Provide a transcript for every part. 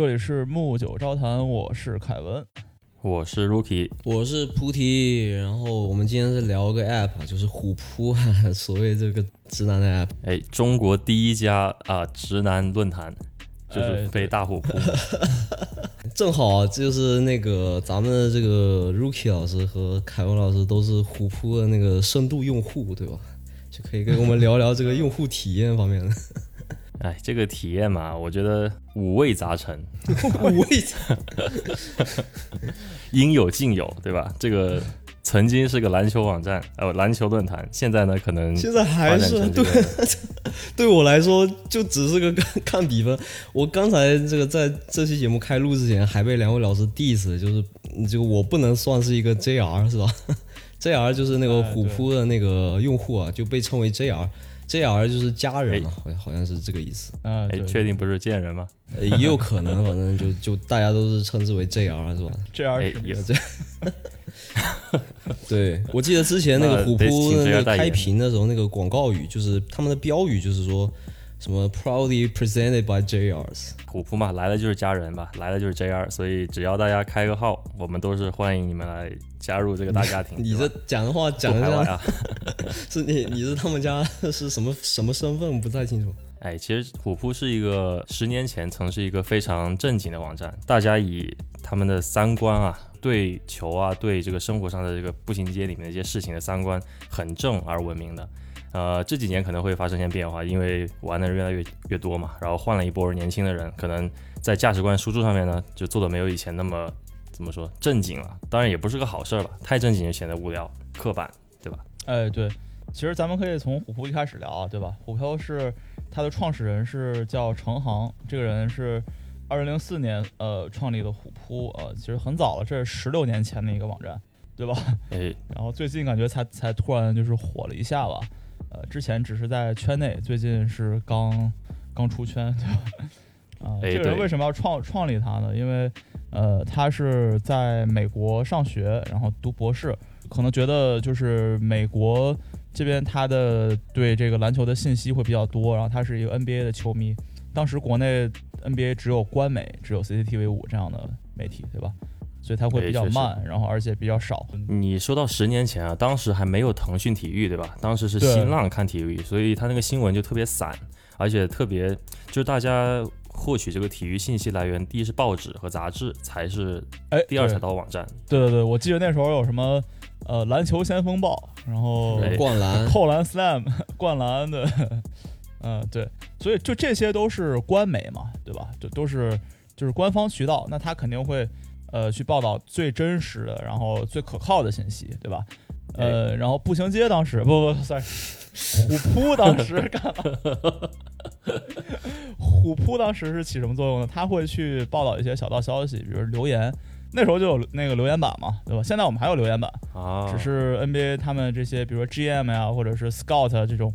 这里是木九招谈，我是凯文。我是 Rookie，我是菩提，然后我们今天是聊个 app，就是虎扑，所谓这个直男的 app。哎，中国第一家啊直男论坛，就是被大虎扑。正好就是那个咱们的这个 Rookie 老师和凯文老师都是虎扑的那个深度用户，对吧？就可以跟我们聊聊这个用户体验方面的。哎，这个体验嘛，我觉得五味杂陈，五味杂 应有尽有，对吧？这个曾经是个篮球网站，呃，篮球论坛，现在呢，可能现在还是对 对我来说，就只是个看看比分。我刚才这个在这期节目开录之前，还被两位老师 diss，就是这个我不能算是一个 JR 是吧？JR 就是那个哎虎扑的那个用户啊，就被称为 JR。JR 就是家人嘛，好像好像是这个意思，啊，哎，确定不是贱人吗？呃也有可能，反正就就大家都是称之为 JR 是吧？这样哎是，有这，对我记得之前那个虎扑的那个开屏的时候，那个广告语就是他们的标语就是说什么 proudly presented by JRs。虎扑嘛，来了就是家人吧，来了就是 JR，所以只要大家开个号，我们都是欢迎你们来加入这个大家庭。你这讲的话讲一下，不排外啊！是你你是他们家是什么什么身份？不太清楚。哎，其实虎扑是一个十年前曾是一个非常正经的网站，大家以他们的三观啊，对球啊，对这个生活上的这个步行街里面的一些事情的三观很正而闻名的。呃，这几年可能会发生一些变化，因为玩的人越来越越多嘛，然后换了一波年轻的人，可能在价值观输出上面呢，就做的没有以前那么怎么说正经了。当然也不是个好事儿吧，太正经就显得无聊、刻板，对吧？哎，对，其实咱们可以从虎扑一开始聊啊，对吧？虎扑是它的创始人是叫程航，这个人是二零零四年呃创立的虎扑，呃，其实很早了，这是十六年前的一个网站，对吧？哎，然后最近感觉才才突然就是火了一下吧，呃，之前只是在圈内，最近是刚刚出圈，对吧？啊、哎这个人为什么要创创立他呢？因为呃，他是在美国上学，然后读博士，可能觉得就是美国这边他的对这个篮球的信息会比较多，然后他是一个 NBA 的球迷。当时国内 NBA 只有官媒，只有 CCTV 五这样的媒体，对吧？所以它会比较慢，然后而且比较少。你说到十年前啊，当时还没有腾讯体育，对吧？当时是新浪看体育，所以它那个新闻就特别散，而且特别就是大家获取这个体育信息来源，第一是报纸和杂志，才是哎，第二才到网站。对对对，我记得那时候有什么呃篮球先锋报，然后灌篮，扣篮 slam 灌篮的，嗯 对，所以就这些都是官媒嘛，对吧？就都是就是官方渠道，那它肯定会呃去报道最真实的，然后最可靠的信息，对吧？呃，然后步行街当时不不，sorry，虎扑当时干嘛？虎扑当时是起什么作用呢？他会去报道一些小道消息，比如留言。那时候就有那个留言板嘛，对吧？现在我们还有留言板，啊，只是 NBA 他们这些，比如说 GM 呀，或者是 Scout 啊这种，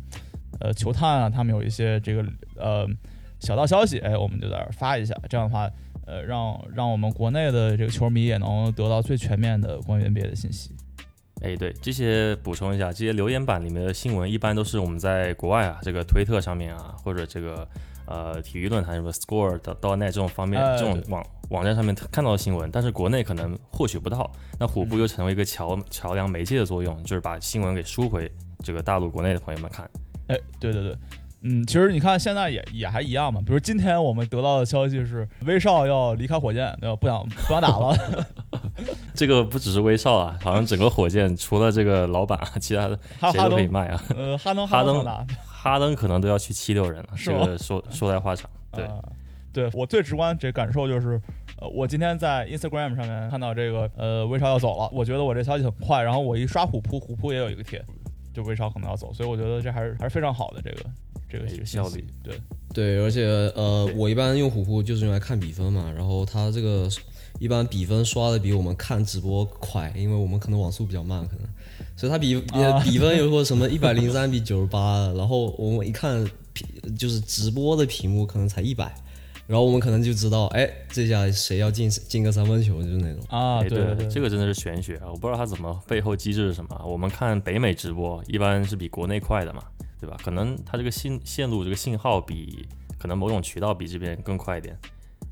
呃，球探啊，他们有一些这个呃小道消息，哎，我们就在这儿发一下，这样的话，呃，让让我们国内的这个球迷也能得到最全面的关于 NBA 的信息。哎，对，这些补充一下，这些留言板里面的新闻，一般都是我们在国外啊，这个推特上面啊，或者这个呃体育论坛什么 Score 到到 net 这种方面、哎这种网网站上面看到的新闻，但是国内可能获取不到。那虎扑又成为一个桥桥梁媒介的作用，就是把新闻给输回这个大陆国内的朋友们看。哎，对对对，嗯，其实你看现在也也还一样嘛，比如今天我们得到的消息是威少要离开火箭，对吧？不想不想打了。这个不只是威少啊，好像整个火箭除了这个老板啊，其他的谁都可以卖啊。呃，哈登哈登哈登可能都要去七六人了，是这个说说来话长。对，啊对我最直观这感受就是，呃，我今天在 Instagram 上面看到这个，呃，威少要走了，我觉得我这消息很快，然后我一刷虎扑，虎扑也有一个帖，就威少可能要走，所以我觉得这还是还是非常好的这个这个效率，对，对，而且呃，我一般用虎扑就是用来看比分嘛，然后它这个一般比分刷的比我们看直播快，因为我们可能网速比较慢，可能，所以它比比啊比分有说什么 一百零三比九十八，然后我们一看屏就是直播的屏幕可能才一百，然后我们可能就知道，哎，这下谁要进进个三分球，就是那种。啊，哎，对对对，这个真的是玄学啊！我不知道它怎么背后机制是什么。我们看北美直播一般是比国内快的嘛，对吧？可能它这个信线路这个信号比可能某种渠道比这边更快一点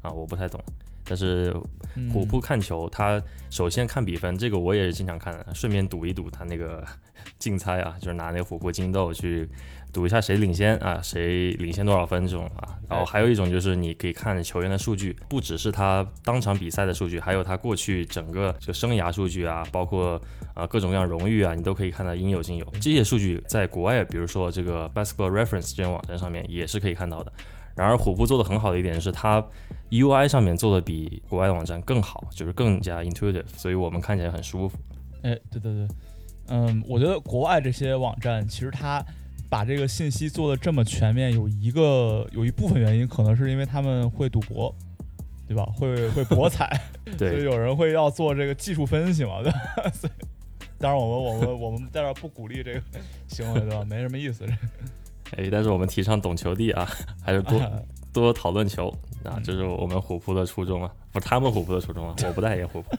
啊，我不太懂。但是嗯虎扑看球，它首先看比分，这个我也是经常看的，顺便赌一赌它那个 竞猜啊，就是拿那个虎扑金豆去赌一下谁领先啊，谁领先多少分这种啊。然后还有一种就是你可以看球员的数据，不只是他当场比赛的数据，还有他过去整个这个生涯数据啊，包括啊各种各样荣誉啊，你都可以看到应有尽有。这些数据在国外，比如说这个 Basketball Reference 这种网站上面也是可以看到的。然而虎扑做的很好的一点是，它 UI 上面做的比国外的网站更好，就是更加 intuitive，所以我们看起来很舒服。哎，对对对，嗯，我觉得国外这些网站其实它把这个信息做的这么全面，有一个有一部分原因可能是因为他们会赌博，对吧？会会博彩，所以，有人会要做这个技术分析嘛，对吧？所以当然我们我们我们在这儿不鼓励这个行为，对吧？没什么意思。哎，但是我们提倡懂球帝啊，还是多 多讨论球啊，嗯这是我们虎扑的初衷啊，不是他们虎扑的初衷啊，我不代言虎扑。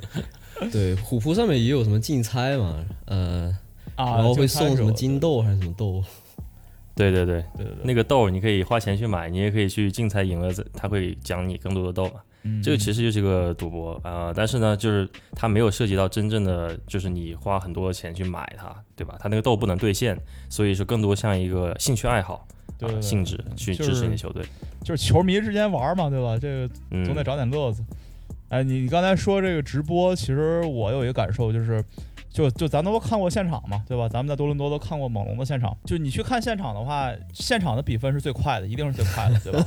对，虎扑上面也有什么竞猜嘛，呃，啊，然后会送什么金豆还是什么豆，对对对，对对对，那个豆你可以花钱去买，你也可以去竞猜赢了，他会奖你更多的豆嘛。嗯这个其实就是个赌博啊、呃但是呢，就是它没有涉及到真正的，就是你花很多钱去买它，对吧？它那个豆不能兑现，所以说更多像一个兴趣爱好性质去支持你的球队。就是球迷之间玩嘛，对吧？这个嗯，总得找点乐子。哎，你你刚才说这个直播，其实我有一个感受，就是，就就咱都看过现场嘛，对吧？咱们在多伦多都看过猛龙的现场，就你去看现场的话，现场的比分是最快的，一定是最快的，对吧？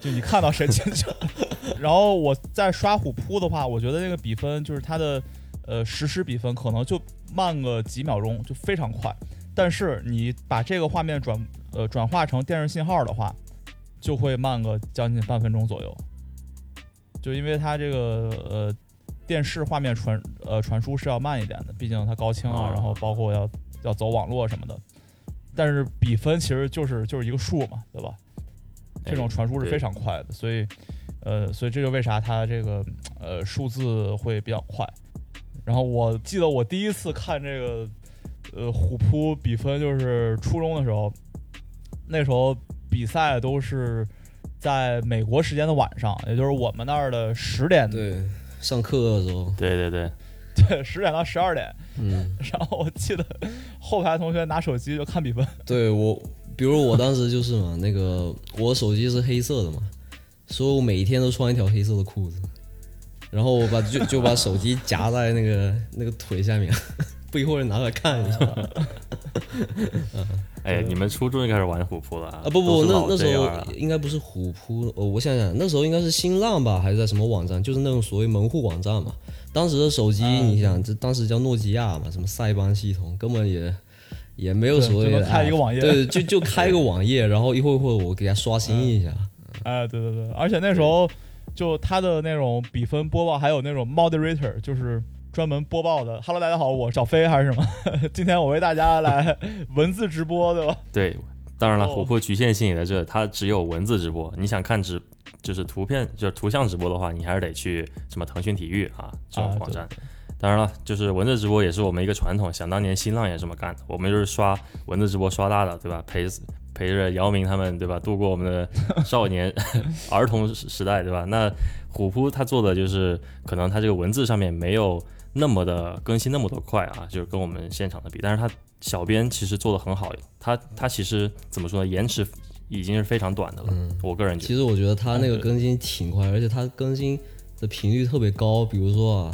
就你看到谁进球，然后我在刷虎扑的话，我觉得这个比分就是它的呃实时比分可能就慢个几秒钟，就非常快。但是你把这个画面转呃转化成电视信号的话，就会慢个将近半分钟左右。就因为它这个呃电视画面传呃传输是要慢一点的，毕竟它高清啊，哦然后包括要要走网络什么的。但是比分其实就是就是一个数嘛，对吧？这种哎传输是非常快的，所以呃，所以这就为啥它这个呃数字会比较快。然后我记得我第一次看这个呃虎扑比分就是初中的时候，那时候比赛都是在美国时间的晚上，也就是我们那儿的十点，对，上课的时候，对对对，对，十点到十二点。嗯，然后我记得后排同学拿手机就看比分，对我，比如我当时就是嘛，那个我手机是黑色的嘛，所以我每一天都穿一条黑色的裤子，然后我把就就把手机夹在那个那个腿下面，不一会儿拿出来看一下。哎，你们初中就开始玩虎扑了啊？啊不不，那那时候应该不是虎扑，呃，我想想，那时候应该是新浪吧，还是在什么网站？就是那种所谓门户网站嘛。当时的手机，啊你想，这当时叫诺基亚嘛，什么塞班系统，根本也也没有所谓的对就能开一个网页对，就就 开个网页，然后一会会儿我给它刷新一下。哎，对对对，而且那时候就他的那种比分播报，还有那种 moderator，就是专门播报的。Hello，大家好，我是小飞还是什么？今天我为大家来 文字直播，对吧？对，当然了，哦虎扑局限性也在这，它只有文字直播。你想看直就是图片就是图像直播的话，你还是得去什么腾讯体育啊这种啊网站。当然了，就是文字直播也是我们一个传统，想当年新浪也这么干的，我们就是刷文字直播刷大的，对吧？陪陪着姚明他们，对吧？度过我们的少年 儿童时时代，对吧？那虎扑它做的就是，可能它这个文字上面没有那么的更新那么多快啊，就是跟我们现场的比，但是它小编其实做的很好，它它其实怎么说呢？延迟已经是非常短的了，嗯我个人觉得。其实我觉得它那个更新挺快，而且它更新的频率特别高。比如说啊，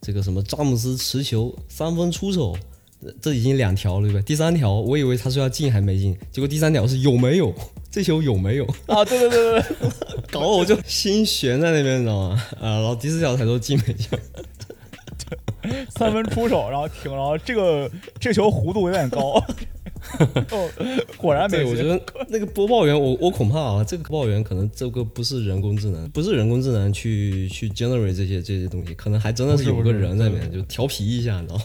这个什么詹姆斯持球三分出手，这这已经两条了，对不对？第三条我以为他说要进还没进，结果第三条是有没有 这球有没有，啊，对对对对对，搞得我就心悬在那边，你知道吗？啊，然后第四条才说进没进。三分出手，然后停，然后这个这球弧度有点高，哦，果然没对，我觉。得那个播报员，我我恐怕啊，这个播报员可能这个不是人工智能，不是人工智能去去 generate 这些这些东西，可能还真的是有个人在里面就调皮一下，你知道吗？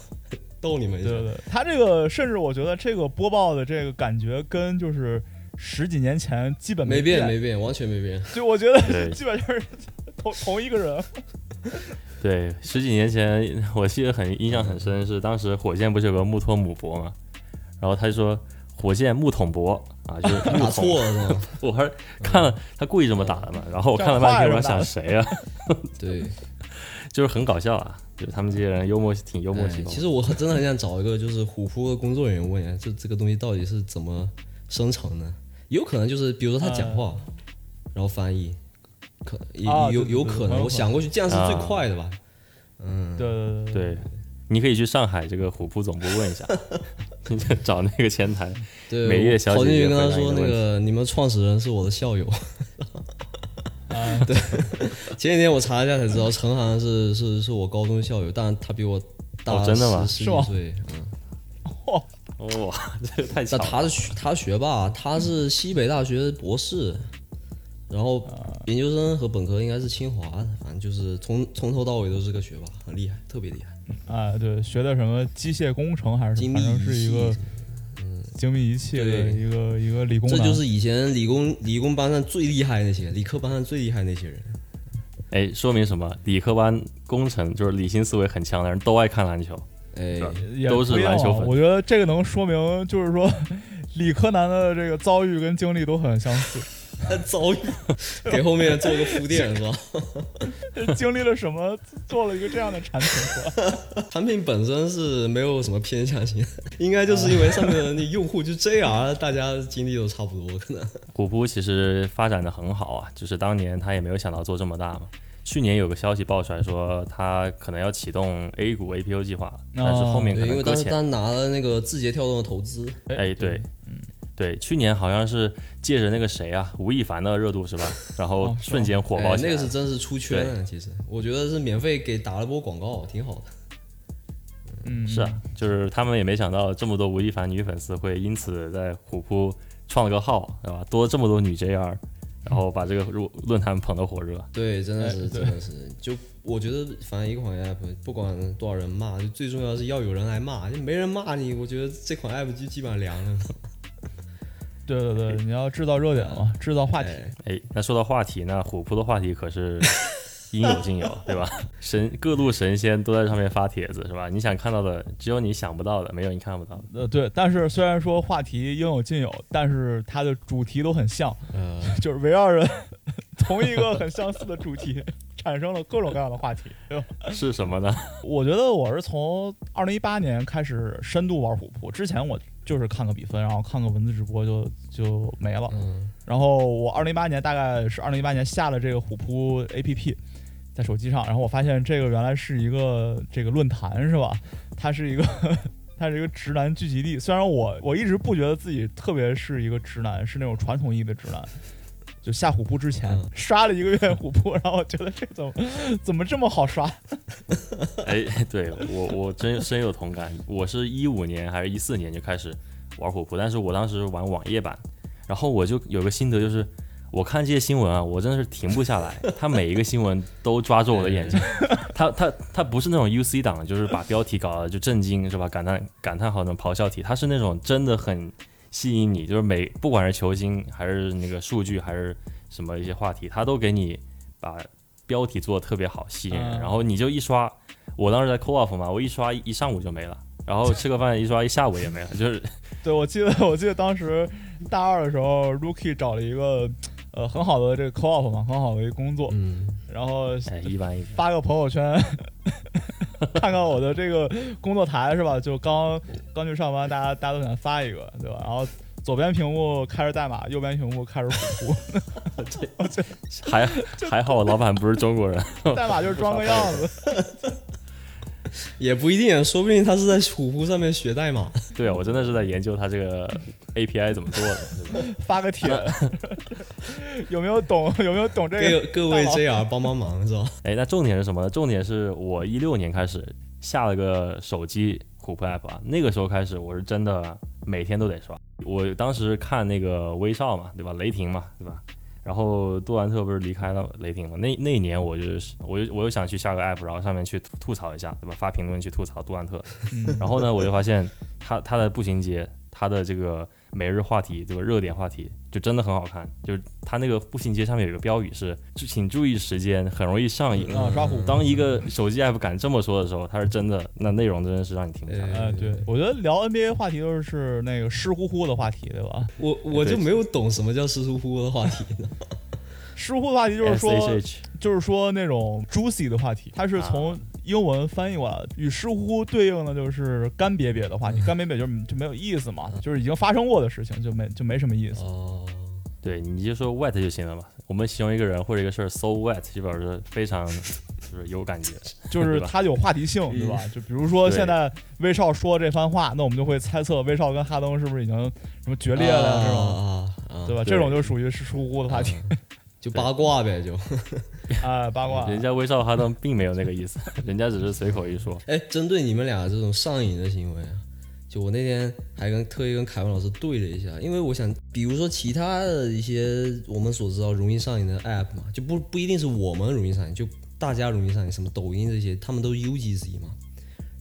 逗你们一下对。对对，他这个甚至我觉得这个播报的这个感觉跟就是十几年前基本没变，没变，完全没变。就我觉得对 基本就是同同一个人。对，十几年前我记得很印象很深，是当时火箭不是有个穆托姆博嘛，然后他就说火箭木桶博啊，就是打怒错了？我还看了他故意这么打的嘛，然后我看了半天，我在想谁啊？对，就是很搞笑啊，就是他们这些人幽默挺幽默其实我真的很想找一个就是虎扑的工作人员问一下，就这个东西到底是怎么生成的？有可能就是比如说他讲话，然后翻译，可也有有可能，我想过去这样是最啊快的吧？嗯，对对对对，你可以去上海这个虎扑总部问一下，找那个前台。对，每月小姐跑进去跟他说那个你们创始人是我的校友。啊，前几天我查一下才知道，陈航是是是我高中校友，但他比我大哦真的吗十十是吗几岁。嗯，哇，这个太巧了。他是学他学霸，他是西北大学博士，然后研究生和本科应该是清华的，反正就是从从头到尾都是个学霸，很厉害，特别厉害。啊，对，学的什么机械工程还是精密反正是仪器一个精密仪器的对一个一个理工，这就是以前理工理工班上最厉害那些，理科班上最厉害那些人。哎，说明什么？理科班工程就是理性思维很强的人都爱看篮球。哎，都是篮球粉啊我觉得这个能说明，就是说 理科男的这个遭遇跟经历都很相似，遭遇 给后面做个铺垫是吧？经历了什么，做了一个这样的产品是吧？产品本身是没有什么偏向性，应该就是因为上面的那用户就 JR，大家经历都差不多，可能。古扑其实发展的很好啊，就是当年他也没有想到做这么大嘛。去年有个消息爆出来说，他可能要启动 A 股 APO 计划，但是后面可能，因能搁浅。为当时他拿了那个字节跳动的投资，哎，对，对，去年好像是借着那个谁啊，吴亦凡的热度是吧？然后瞬间火爆哎起来。那个是真是出圈了。其实我觉得是免费给打了波广告，挺好的。嗯，是啊，就是他们也没想到这么多吴亦凡女粉丝会因此在虎扑创了个号，对吧？多这么多女 JR，然后把这个论论坛捧得火热。对，真的是，真的是，就我觉得，反正一款 app，不管多少人骂，就最重要是要有人来骂，就没人骂你，我觉得这款 app 就基本上凉了。对对对，你要制造热点嘛，制造话题。哎哎，那说到话题，那虎扑的话题可是 应有尽有，对吧？神各路神仙都在上面发帖子，是吧？你想看到的，只有你想不到的，没有你看不到的。呃，对，但是虽然说话题应有尽有，但是它的主题都很像，呃，就是围绕着 同一个很相似的主题，产生了各种各样的话题，对吧？是什么呢？我觉得我是从二零一八年开始深度玩虎扑，之前我就是看个比分，然后看个文字直播就就没了。嗯，然后我二零一八年大概是二零一八年下了这个虎扑 APP，在手机上，然后我发现这个原来是一个这个论坛是吧？它是一个 它是一个直男聚集地。虽然我我一直不觉得自己特别是一个直男，是那种传统意义的直男。就下虎扑之前、嗯刷了一个月虎扑，然后我觉得这怎么怎么这么好刷？哎，对我我真深有同感。我是一五年还是一四年就开始玩虎扑，但是我当时玩网页版，然后我就有个心得就是。我看这些新闻啊，我真的是停不下来。他每一个新闻都抓住我的眼睛。他他他不是那种 UC 党，就是把标题搞得就震惊是吧？感叹感叹号那种咆哮体，他是那种真的很吸引你，就是每不管是球星还是那个数据还是什么一些话题，他都给你把标题做的特别好，吸引人。嗯然后你就一刷，我当时在 co off 嘛，我一刷一上午就没了。然后吃个饭一刷一下午也没了，就是 对，我记得 我记得当时大二的时候，Rookie 找了一个呃很好的这个 co-op 嘛，很好的一个工作，嗯，然后哎一般一般。发个朋友圈，看看我的这个工作台是吧？就刚刚去上班，大家大家都想发一个，对吧？然后左边屏幕开着代码，右边屏幕开着虎 还还好我老板不是中国人，代码就是装个样子。也不一定，说不定他是在虎扑上面学代码。对啊，我真的是在研究他这个 API 怎么做的，对吧？发个帖，有没有懂？有没有懂这个？各各位 JR 帮帮忙是吧？哎，那重点是什么呢？重点是我一六年开始下了个手机虎扑 app 啊，那个时候开始我是真的每天都得刷。我当时看那个威少嘛，对吧？雷霆嘛，对吧？然后杜兰特不是离开了雷霆嘛？那那一年我就是我又我又想去下个 app，然后上面去吐吐槽一下，对吧？发评论去吐槽杜兰特。嗯然后呢，我就发现他他的步行街，他的这个每日话题，这个热点话题就真的很好看。就是它那个步行街上面有一个标语是，请注意时间，很容易上瘾。啊，刷虎。当一个手机 app 敢这么说的时候，它是真的，那内容真的是让你停不下来。哎，对，我觉得聊 NBA 话题都是那个湿乎乎的话题，对吧？我我就没有懂什么叫湿乎乎的话题呢。湿乎的话题就是说，就是说那种 juicy 的话题，它是从英文翻译过来，与湿乎乎对应的就是干瘪瘪的话你，干瘪瘪就就没有意思嘛，就是已经发生过的事情就没就没什么意思。哦，对，你就说 wet 就行了嘛。我们形容一个人或者一个事儿 so wet，就表示非常就是有感觉，就是它有话题性，对吧？就比如说现在威少说这番话，那我们就会猜测威少跟哈登是不是已经什么决裂了这种，对吧？这种就属于是疏忽的话题。就八卦呗，就 啊八卦。人家威少哈登并没有那个意思，人家只是随口一说。哎，针对你们俩这种上瘾的行为，就我那天还跟特意跟凯文老师对了一下，因为我想，比如说其他的一些我们所知道容易上瘾的 app 嘛，就不不一定是我们容易上瘾，就大家容易上瘾，什么抖音这些，他们都 UGC 嘛。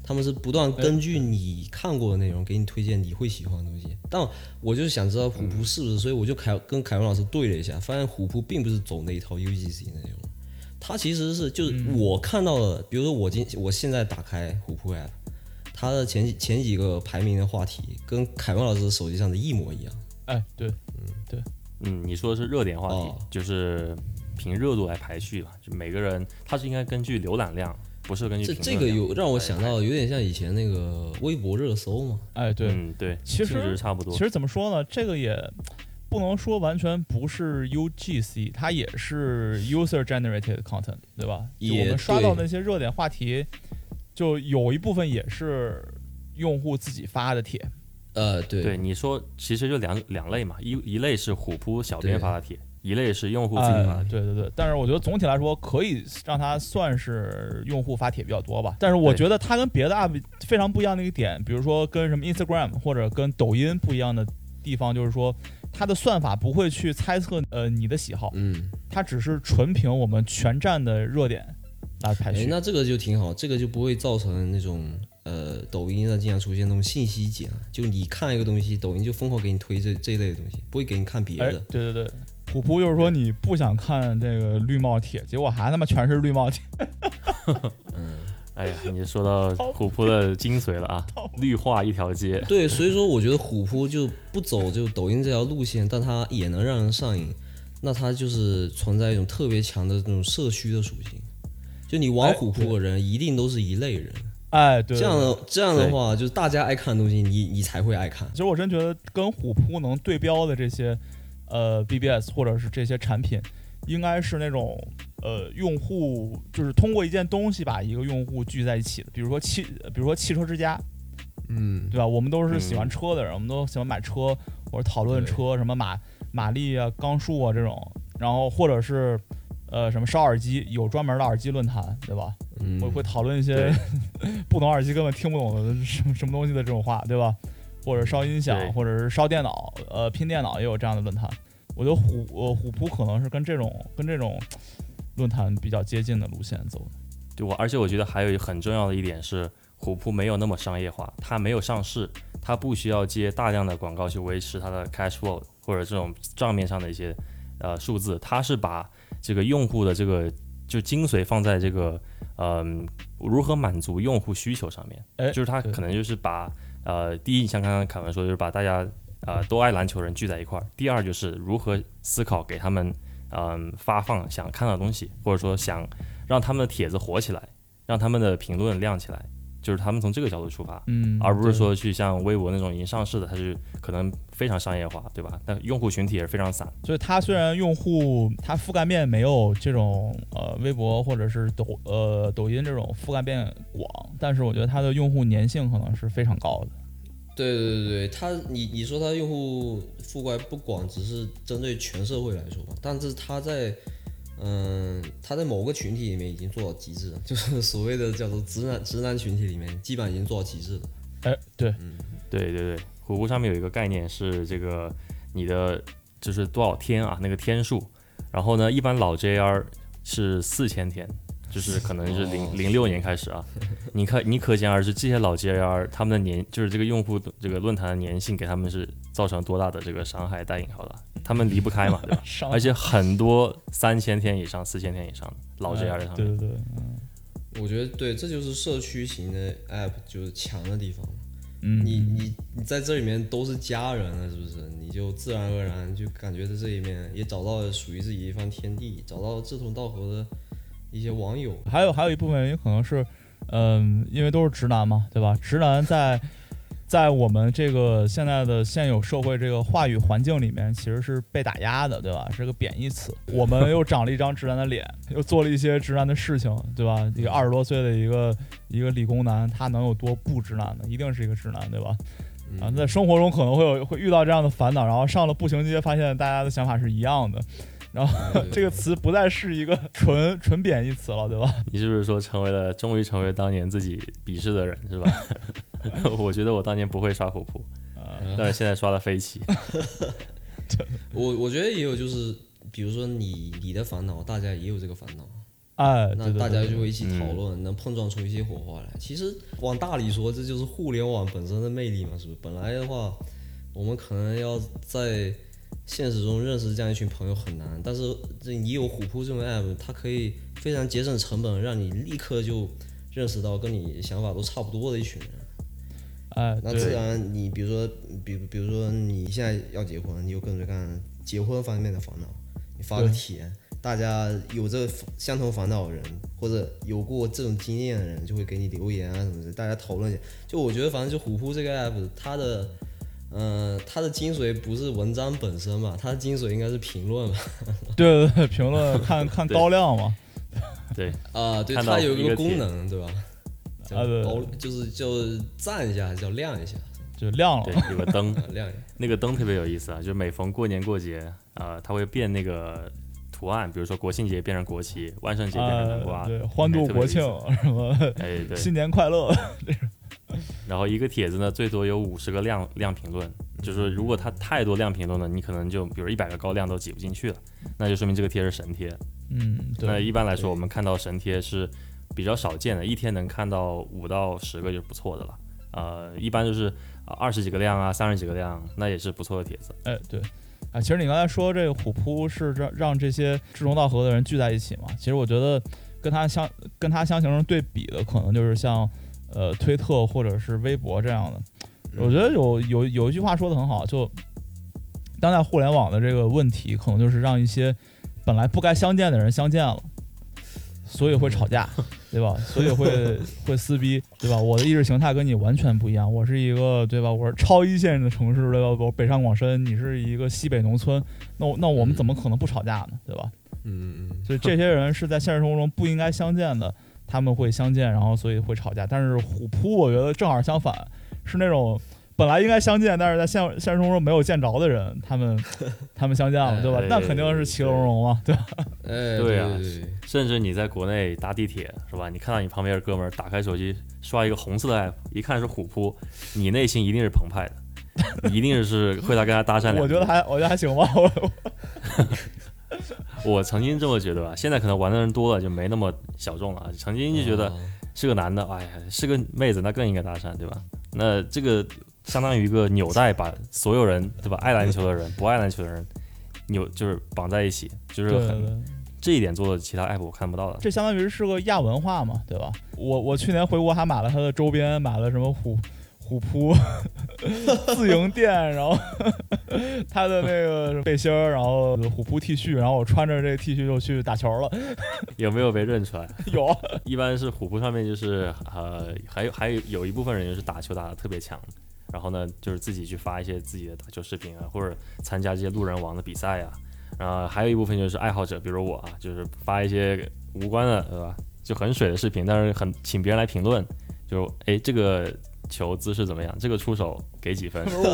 他们是不断根据你看过的内容给你推荐你会喜欢的东西，但我就是想知道虎扑是不是，所以我就凯跟凯文老师对了一下，发现虎扑并不是走那一套 UGC 的内容，它其实是就是我看到的，比如说我今我现在打开虎扑 app，它的前几前几个排名的话题跟凯文老师手机上的一模一样。哎，对，嗯，对，嗯，你说的是热点话题，就是凭热度来排序吧，就每个人他是应该根据浏览量。不是根据这这个有让我想到有点像以前那个微博热搜嘛？哎，对，嗯，对，其实差不多。其实怎么说呢？这个也不能说完全不是 UGC，它也是 user generated content，对吧？我们刷到那些热点话题，就有一部分也是用户自己发的帖。呃，对，对，你说其实就两两类嘛，一一类是虎扑小编发的帖。一类是用户自己发，对对对，但是我觉得总体来说可以让它算是用户发帖比较多吧。但是我觉得它跟别的 app 非常不一样的一个点，比如说跟什么 Instagram 或者跟抖音不一样的地方，就是说它的算法不会去猜测呃你的喜好，嗯，它只是纯凭我们全站的热点来排序。那这个就挺好，这个就不会造成那种呃抖音上经常出现那种信息茧，就你看一个东西，抖音就疯狂给你推这这一类的东西，不会给你看别的。对对对。虎扑就是说你不想看这个绿帽贴，结果还他妈全是绿帽贴。嗯，哎呀，你说到 虎扑的精髓了啊，绿化一条街。对，所以说我觉得虎扑就不走就抖音这条路线，但它也能让人上瘾，那它就是存在一种特别强的这种社区的属性。就你玩虎扑的人一定都是一类人。哎，对，这样的这样的话，就是大家爱看的东西，你你才会爱看。其实我真觉得跟虎扑能对标的这些。呃，BBS 或者是这些产品，应该是那种呃，用户就是通过一件东西把一个用户聚在一起的，比如说汽，比如说汽车之家，嗯，对吧？我们都是喜欢车的人，我们都喜欢买车或者讨论车，什么马马力啊、缸数啊这种，然后或者是呃什么烧耳机，有专门的耳机论坛，对吧？我会讨论一些 不懂耳机根本听不懂的什么什么东西的这种话，对吧？或者烧音响，或者是烧电脑，呃，拼电脑也有这样的论坛。我觉得虎呃虎扑可能是跟这种跟这种论坛比较接近的路线走的。对，我而且我觉得还有一很重要的一点是，虎扑没有那么商业化，它没有上市，它不需要接大量的广告去维持它的 cash flow 或者这种账面上的一些呃数字，它是把这个用户的这个就精髓放在这个嗯如何满足用户需求上面，哎，就是它可能就是把。呃，第一，像刚刚凯文说，就是把大家呃都爱篮球人聚在一块儿。第二，就是如何思考给他们嗯发放想看的东西，或者说想让他们的帖子火起来，让他们的评论亮起来，就是他们从这个角度出发，嗯，而不是说去像微博那种已经上市的，它是可能非常商业化，对吧？但用户群体也是非常散。所以它虽然用户它覆盖面没有这种呃微博或者是抖呃抖音这种覆盖面广，但是我觉得它的用户粘性可能是非常高的。对对对对，它你你说它用户覆盖不广，只是针对全社会来说吧，但是它在嗯，他在某个群体里面已经做到极致了，就是所谓的叫做直男直男群体里面，基本上已经做到极致了。哎，对，嗯，对对对，虎扑上面有一个概念是这个你的就是多少天啊那个天数，然后呢，一般老 JR 是四千天。就是可能是哦零零六年开始啊。你看，你可想而知这些老 JR 他们的年，就是这个用户这个论坛的粘性给他们是造成多大的这个伤害带引号的，他们离不开嘛，对吧？而且很多三千天以上、四千天以上的老 JR 在上面。对对对，嗯我觉得对，这就是社区型的 app 就是强的地方。嗯，你你你在这里面都是家人了，是不是？你就自然而然就感觉在这里面也找到了属于自己的一番天地，找到志同道合的一些网友。还有还有一部分原因可能是，嗯、因为都是直男嘛，对吧？直男在在我们这个现在的现有社会这个话语环境里面，其实是被打压的，对吧？是个贬义词。我们又长了一张直男的脸，又做了一些直男的事情，对吧？一个二十多岁的一个一个理工男，他能有多不直男呢？一定是一个直男，对吧？嗯啊，在生活中可能会有会遇到这样的烦恼，然后上了步行街，发现大家的想法是一样的，然后这个词不再是一个纯纯贬义词了，对吧？你是不是说成为了，终于成为当年自己鄙视的人，是吧？我觉得我当年不会刷虎扑，啊、但是现在刷了飞起。我我觉得也有就是，比如说你你的烦恼，大家也有这个烦恼，哎，那大家就会一起讨嗯论，能碰撞出一些火花来。其实往大里说，这就是互联网本身的魅力嘛，是不是？本来的话，我们可能要在现实中认识这样一群朋友很难，但是这你有虎扑这种 app，它可以非常节省成本，让你立刻就认识到跟你想法都差不多的一群人。哎，对那自然，你比如说，比比如说你现在要结婚，你有各种各样结婚方面的烦恼，你发个对帖，大家有这相同烦恼的人，或者有过这种经验的人，就会给你留言啊什么的，大家讨论一下。就我觉得，反正就虎扑这个 app，它的，呃，它的精髓不是文章本身嘛，它的精髓应该是评论嘛。对对对，评论看看高亮嘛，对，啊，对，它有一个功能，对吧？叫啊就是就赞一下，还是叫亮一下，就亮了。对，有个灯，啊，亮一下。那个灯特别有意思啊，就是每逢过年过节，啊，它会变那个图案，比如说国庆节变成国旗，万圣节变成南瓜，啊，对，欢度国庆什么哎对，新年快乐，然后一个帖子呢，最多有五十个亮亮评论，就是说如果它太多亮评论了，你可能就比如一百个高亮都挤不进去了，那就说明这个贴是神贴。嗯，那，一般来说，我们看到神贴是比较少见的，一天能看到五到十个就不错的了。呃，一般就是二十几个量啊，三十几个量，那也是不错的帖子。哎对。啊，其实你刚才说这个虎扑是让让这些志同道合的人聚在一起嘛？其实我觉得跟它相跟它相形成对比的，可能就是像呃推特或者是微博这样的。我觉得有有有一句话说的很好，就当代互联网的这个问题，可能就是让一些本来不该相见的人相见了，所以会吵架，对吧？所以会 会撕逼，对吧？我的意识形态跟你完全不一样，我是一个对吧？我是超一线的城市，对吧？我北上广深，你是一个西北农村，那我那我们怎么可能不吵架呢？对吧？嗯嗯嗯。所以这些人是在现实生活中不应该相见的，他们会相见，然后所以会吵架。但是虎扑，我觉得正好相反，是那种本来应该相见，但是在现现实生活中没有见着的人，他们 他们相见了，对吧哎？那肯定是其乐融融嘛，对吧？哎，对啊对对甚至你在国内搭地铁是吧？你看到你旁边的哥们儿打开手机刷一个红色的 app，一看是虎扑，你内心一定是澎湃的，一定是会他跟他搭讪两句。我觉得还我觉得还行吧，我 我曾经这么觉得吧，现在可能玩的人多了就没那么小众了啊。曾经就觉得啊是个男的，哎呀，是个妹子，那更应该搭讪，对吧？那这个相当于一个纽带，把所有人，对吧？爱篮球的人，不爱篮球的人，扭就是绑在一起，就是很。这一点做的其他 app 我看不到的。这相当于是个亚文化嘛，对吧？我我去年回国还买了它的周边，买了什么虎虎扑自营店，然后 他的那个背心儿，然后虎扑 T 恤，然后我穿着这个 T 恤就去打球了。有没有被认出来？有，一般是虎扑上面就是呃，还有还有有一部分人就是打球打得特别强，然后呢就是自己去发一些自己的打球视频啊，或者参加这些路人王的比赛啊，然后还有一部分就是爱好者，比如我啊，就是发一些无关的，对吧？就很水的视频，但是很请别人来评论，就哎这个球姿势怎么样？这个出手给几分我，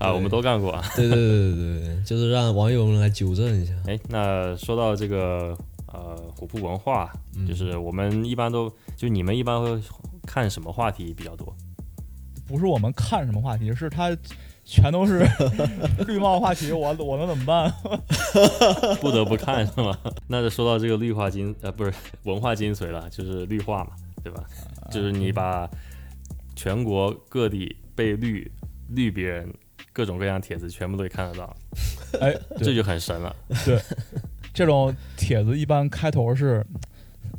啊？我们都干过啊。对对对对对，就是让网友们来纠正一下。哎，那说到这个呃虎扑文化，就是我们一般都就你们一般会看什么话题比较多？不是我们看什么话题，是他全都是绿帽话题，我我能怎么办？不得不看是吗？那就说到这个绿化精呃不是文化精髓了，就是绿化嘛，对吧？就是你把全国各地被绿绿别人各种各样帖子全部都可以看得到，哎，这就很神了。对，这种帖子一般开头是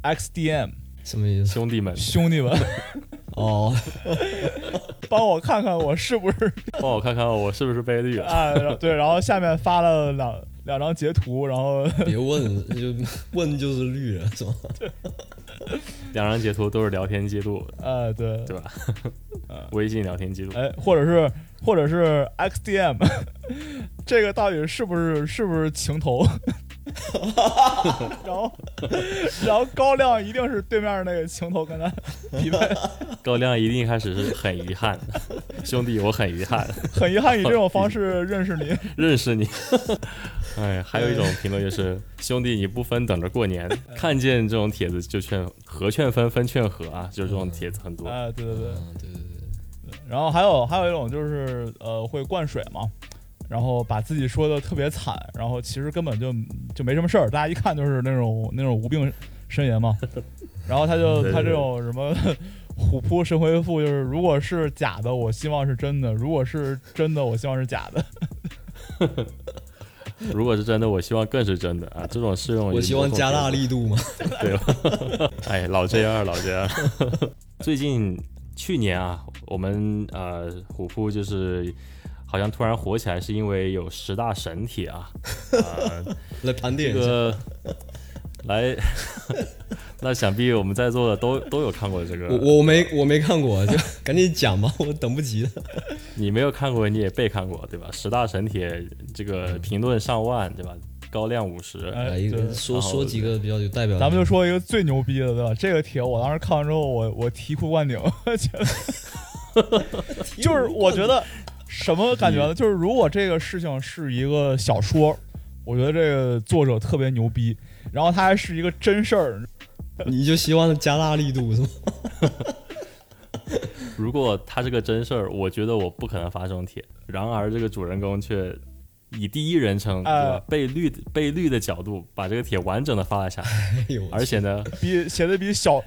XDM 什么意思？兄弟们，兄弟们，哦，帮我看看我是不是帮我看看我是不是被绿了。啊？对，然后下面发了两两张截图，然后 别问，就问就是绿人是吧？两张截图都是聊天记录，呃，对，对吧？微信聊天记录。哎，或者是或者是 XDM，这个到底是不是是不是情头？然后然后高亮一定是对面那个情头跟他匹配，高亮一定一开始是很遗憾，兄弟，我很遗憾 很遗憾以这种方式认识你。认识你。哎，还有一种评论就是，兄弟，你不分等着过年，看见这种帖子就劝和劝分，分劝和啊，就是这种帖子很多。哎，对对对。嗯，对对对，然后还有还有一种就是呃会灌水嘛，然后把自己说的特别惨，然后其实根本就就没什么事儿，大家一看就是那种那种无病呻吟嘛。然后他就他这种什么虎扑神回复，就是如果是假的，我希望是真的；如果是真的，我希望是假的。如果是真的，我希望更是真的啊！这种适用我希望加大力，力度嘛。对吧？哎，老 J 二，老 J 二。最近去年啊，我们呃虎扑就是好像突然火起来，是因为有十大神帖啊，呃，来盘点一下，个来，那想必我们在座的都都有看过这个。我我没我没看过，就赶紧讲吧，我等不及了。你没有看过，你也被看过，对吧？十大神帖这个评论上万，对吧？高亮五十，哎来一个说说几个比较有代表性，咱们就说一个最牛逼的，对吧？这个帖我当时看完之后，我我醍醐灌顶，觉得 就是我觉得什么感觉呢？就是如果这个事情是一个小说，我觉得这个作者特别牛逼，然后他还是一个真事儿，你就希望加大力度是吗？如果他是个真事儿，我觉得我不可能发这种帖。然而这个主人公却以第一人称，对哎吧？被绿被绿的角度把这个帖完整的发了下来，哎，而且呢，比写的比小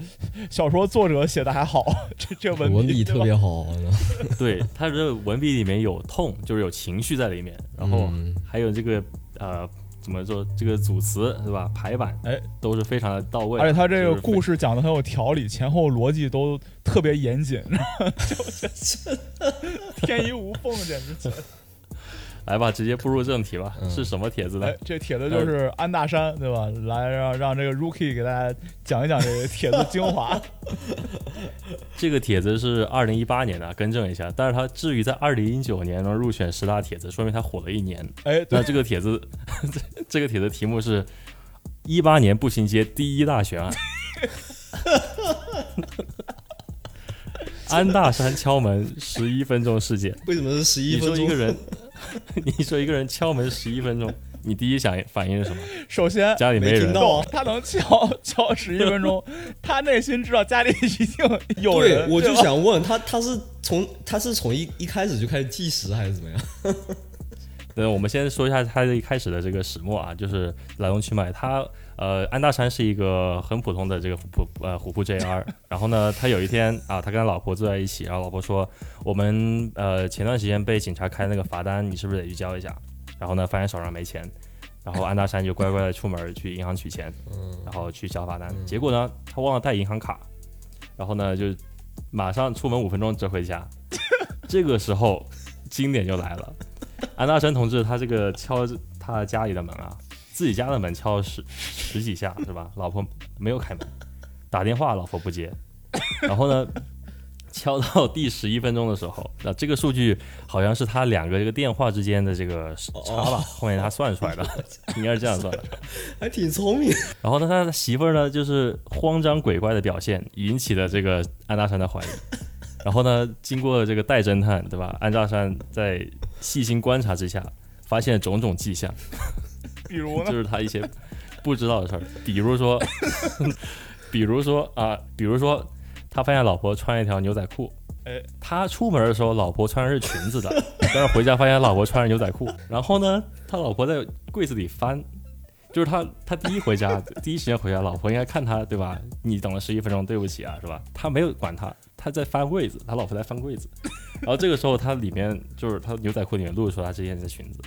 小说作者写的还好，这这文文笔特别好，对他这文笔里面有痛，就是有情绪在里面，然后嗯。还有这个呃怎么说，这个组词对吧？排版哎，都是非常的到位，而且他这个故事讲的很有条理，前后逻辑都特别严谨，就是天衣无缝，简直。来吧，直接步入正题吧，嗯是什么帖子呢哎？，这帖子就是安大山，对吧？来让让这个 Rookie 给大家讲一讲这个帖子精华。这个帖子是二零一八年的，更正一下。但是他至于在二零一九年能入选十大帖子，说明他火了一年。哎，那，这个帖子，这个帖子题目是“一八年步行街第一大悬案”，安大山敲门十一分钟事件。为什么是十一分钟？你说一个人，你说一个人敲门十一分钟，你第一想反应是什么？首先家里人没人。到啊他能敲敲十一分钟，他内心知道家里一定有对人。，我就想问他，他是从他是从一一开始就开始计时还是怎么样？对，我们先说一下他的一开始的这个始末啊，就是来龙去脉。他呃，安大山是一个很普通的这个虎扑呃虎扑 JR，然后呢，他有一天啊，他跟他老婆坐在一起，然后老婆说，我们呃前段时间被警察开那个罚单，你是不是得去交一下？然后呢，发现手上没钱，然后安大山就乖乖的出门去银行取钱，嗯，然后去交罚单。结果呢，他忘了带银行卡，然后呢就马上出门五分钟折回家。这个时候经典就来了，安大山同志他这个敲他家里的门啊，自己家的门敲了十十几下 是吧？老婆没有开门，打电话老婆不接，然后呢？敲到第十一分钟的时候，那这个数据好像是他两个这个电话之间的这个差吧，后面他算出来的，应该是这样算的。还挺聪明。然后呢，他的媳妇儿呢，就是慌张鬼怪的表现，引起了这个安大山的怀疑。然后呢，经过这个代侦探，对吧？安大山在细心观察之下，发现种种迹象，比如呢就？是他一些不知道的事儿，比如说，比如说啊，比如说他发现老婆穿一条牛仔裤，哎，他出门的时候，老婆穿的是裙子的，但是回家发现老婆穿着牛仔裤。然后呢，他老婆在柜子里翻，就是他他第一回家，第一时间回家，老婆应该看他对吧？你等了十一分钟，对不起啊，是吧？他没有管他，他在翻柜子，他老婆在翻柜子。然后这个时候，他里面就是他牛仔裤里面露出他之前的裙子。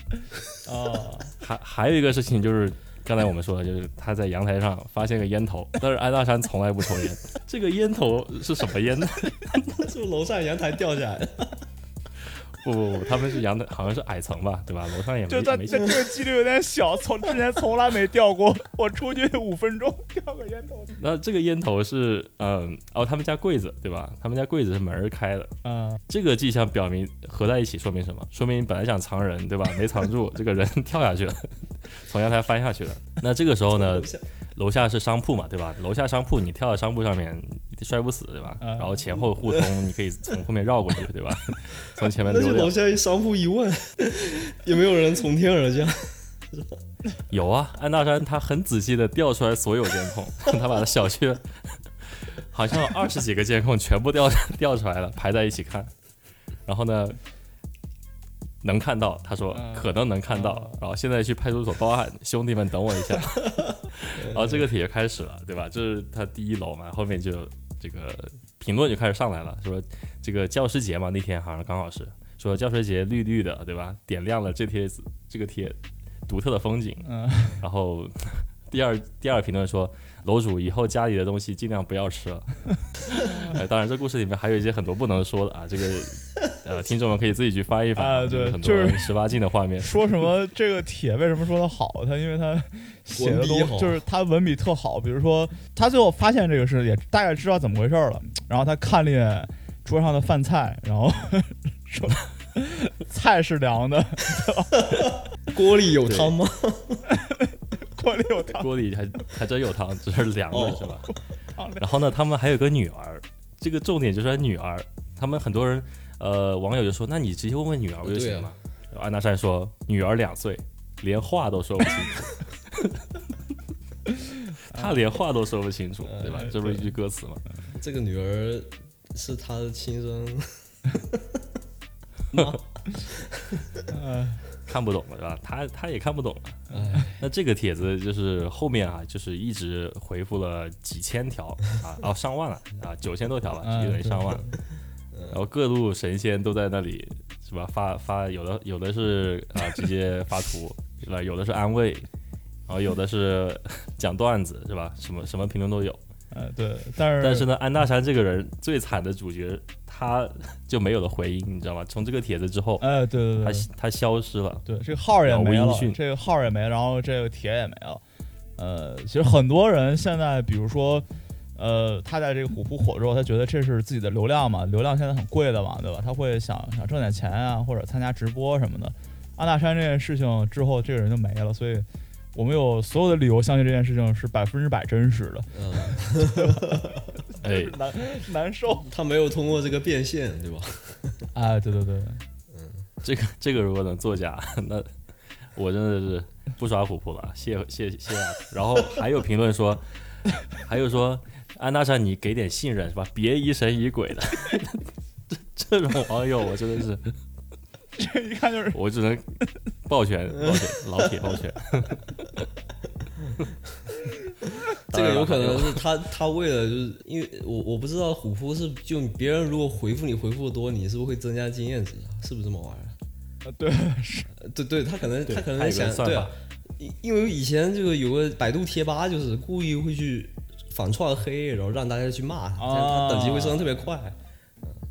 哦，还还有一个事情就是。刚才我们说的就是他在阳台上发现个烟头，但是安大山从来不抽烟。这个烟头是什么烟呢？是楼上阳台掉下来？不不不，他们是阳台，好像是矮层吧，对吧？楼上也没就在没这这个几率有点小，从之前从来没掉过。我出去五分钟掉个烟头。那这个烟头是，嗯，哦，他们家柜子对吧？他们家柜子是门儿开的。嗯，这个迹象表明合在一起说明什么？说明本来想藏人对吧？没藏住，这个人 跳下去了，从阳台翻下去了。那这个时候呢，楼下是商铺嘛，对吧？楼下商铺，你跳到商铺上面摔不死，对吧？嗯然后前后互通，你可以从后面绕过去，对吧？从前面那就楼。下一商铺一问，有没有人从天而降？有啊，安大山他很仔细的调出来所有监控，他把他小区好像有二十几个监控全部调调出来了，排在一起看。然后呢，能看到，他说嗯可能能看到，然后现在去派出所报案，兄弟们等我一下。然后这个帖就开始了，对吧？这是他第一楼嘛，后面就这个评论就开始上来了，说这个教师节嘛，那天好像刚好是说教师节绿绿的，对吧？点亮了这帖子这个帖独特的风景。嗯，然后第二第二评论说，楼主以后家里的东西尽量不要吃了。呃，当然这故事里面还有一些很多不能说的啊，这个呃听众们可以自己去翻一翻，啊对很多就是十八禁的画面。说什么这个帖为什么说的好？他因为他写的都就是他文笔特好。比如说他最后发现这个事，也大概知道怎么回事了。然后他看了一眼桌上的饭菜，然后 说菜是凉的，锅里有汤吗？锅里有汤。锅里还还真有汤，只是凉的，哦是吧？然后呢，他们还有个女儿，这个重点就是他女儿。他们很多人呃网友就说，那你直接问问女儿不就行了吗？安大山说，女儿两岁，连话都说不清楚。他连话都说不清楚，对吧？这不是一句歌词吗？这个女儿是他的亲生 看不懂了，是吧？他他也看不懂那这个帖子就是后面啊，就是一直回复了几千条啊，哦上万了啊，九千多条吧，嗯基本对上万。然后各路神仙都在那里是吧？发发有的有的是啊直接发图是吧？有的是安慰，然后有的是 讲段子是吧？什么什么评论都有。呃对，但是但是呢，安大山这个人最惨的主角，他 就没有了回音，你知道吗？从这个帖子之后，哎对对他对他他消失了。对，这个号也无没了这个号也没了，然后这个帖也没了。呃，其实很多人现在，比如说，呃，他在这个虎扑火之后，他觉得这是自己的流量嘛，流量现在很贵的嘛，对吧？他会想想挣点钱啊，或者参加直播什么的。安大山这件事情之后，这个人就没了，所以我们有所有的理由相信这件事情是百分之百真实的。嗯，哎，难难受他没有通过这个变现，对吧？哎，对对对，嗯这个这个如果能作假，那我真的是不刷虎扑了，谢谢谢啊！然后还有评论说，还有说安娜莎你给点信任是吧？别疑神疑鬼的，这这种网友我真的是，这一看就是我只能抱拳抱拳，老铁抱拳。这个有可能是他他为了就是因为我我不知道虎扑是就别人如果回复你回复的多，你是不是会增加经验值？是不是这么玩意儿？呃对是呃对对，他可能他可能想对啊因因为以前这个有个百度贴吧，就是故意会去反串黑，然后让大家去骂他，这他等级会升得特别快。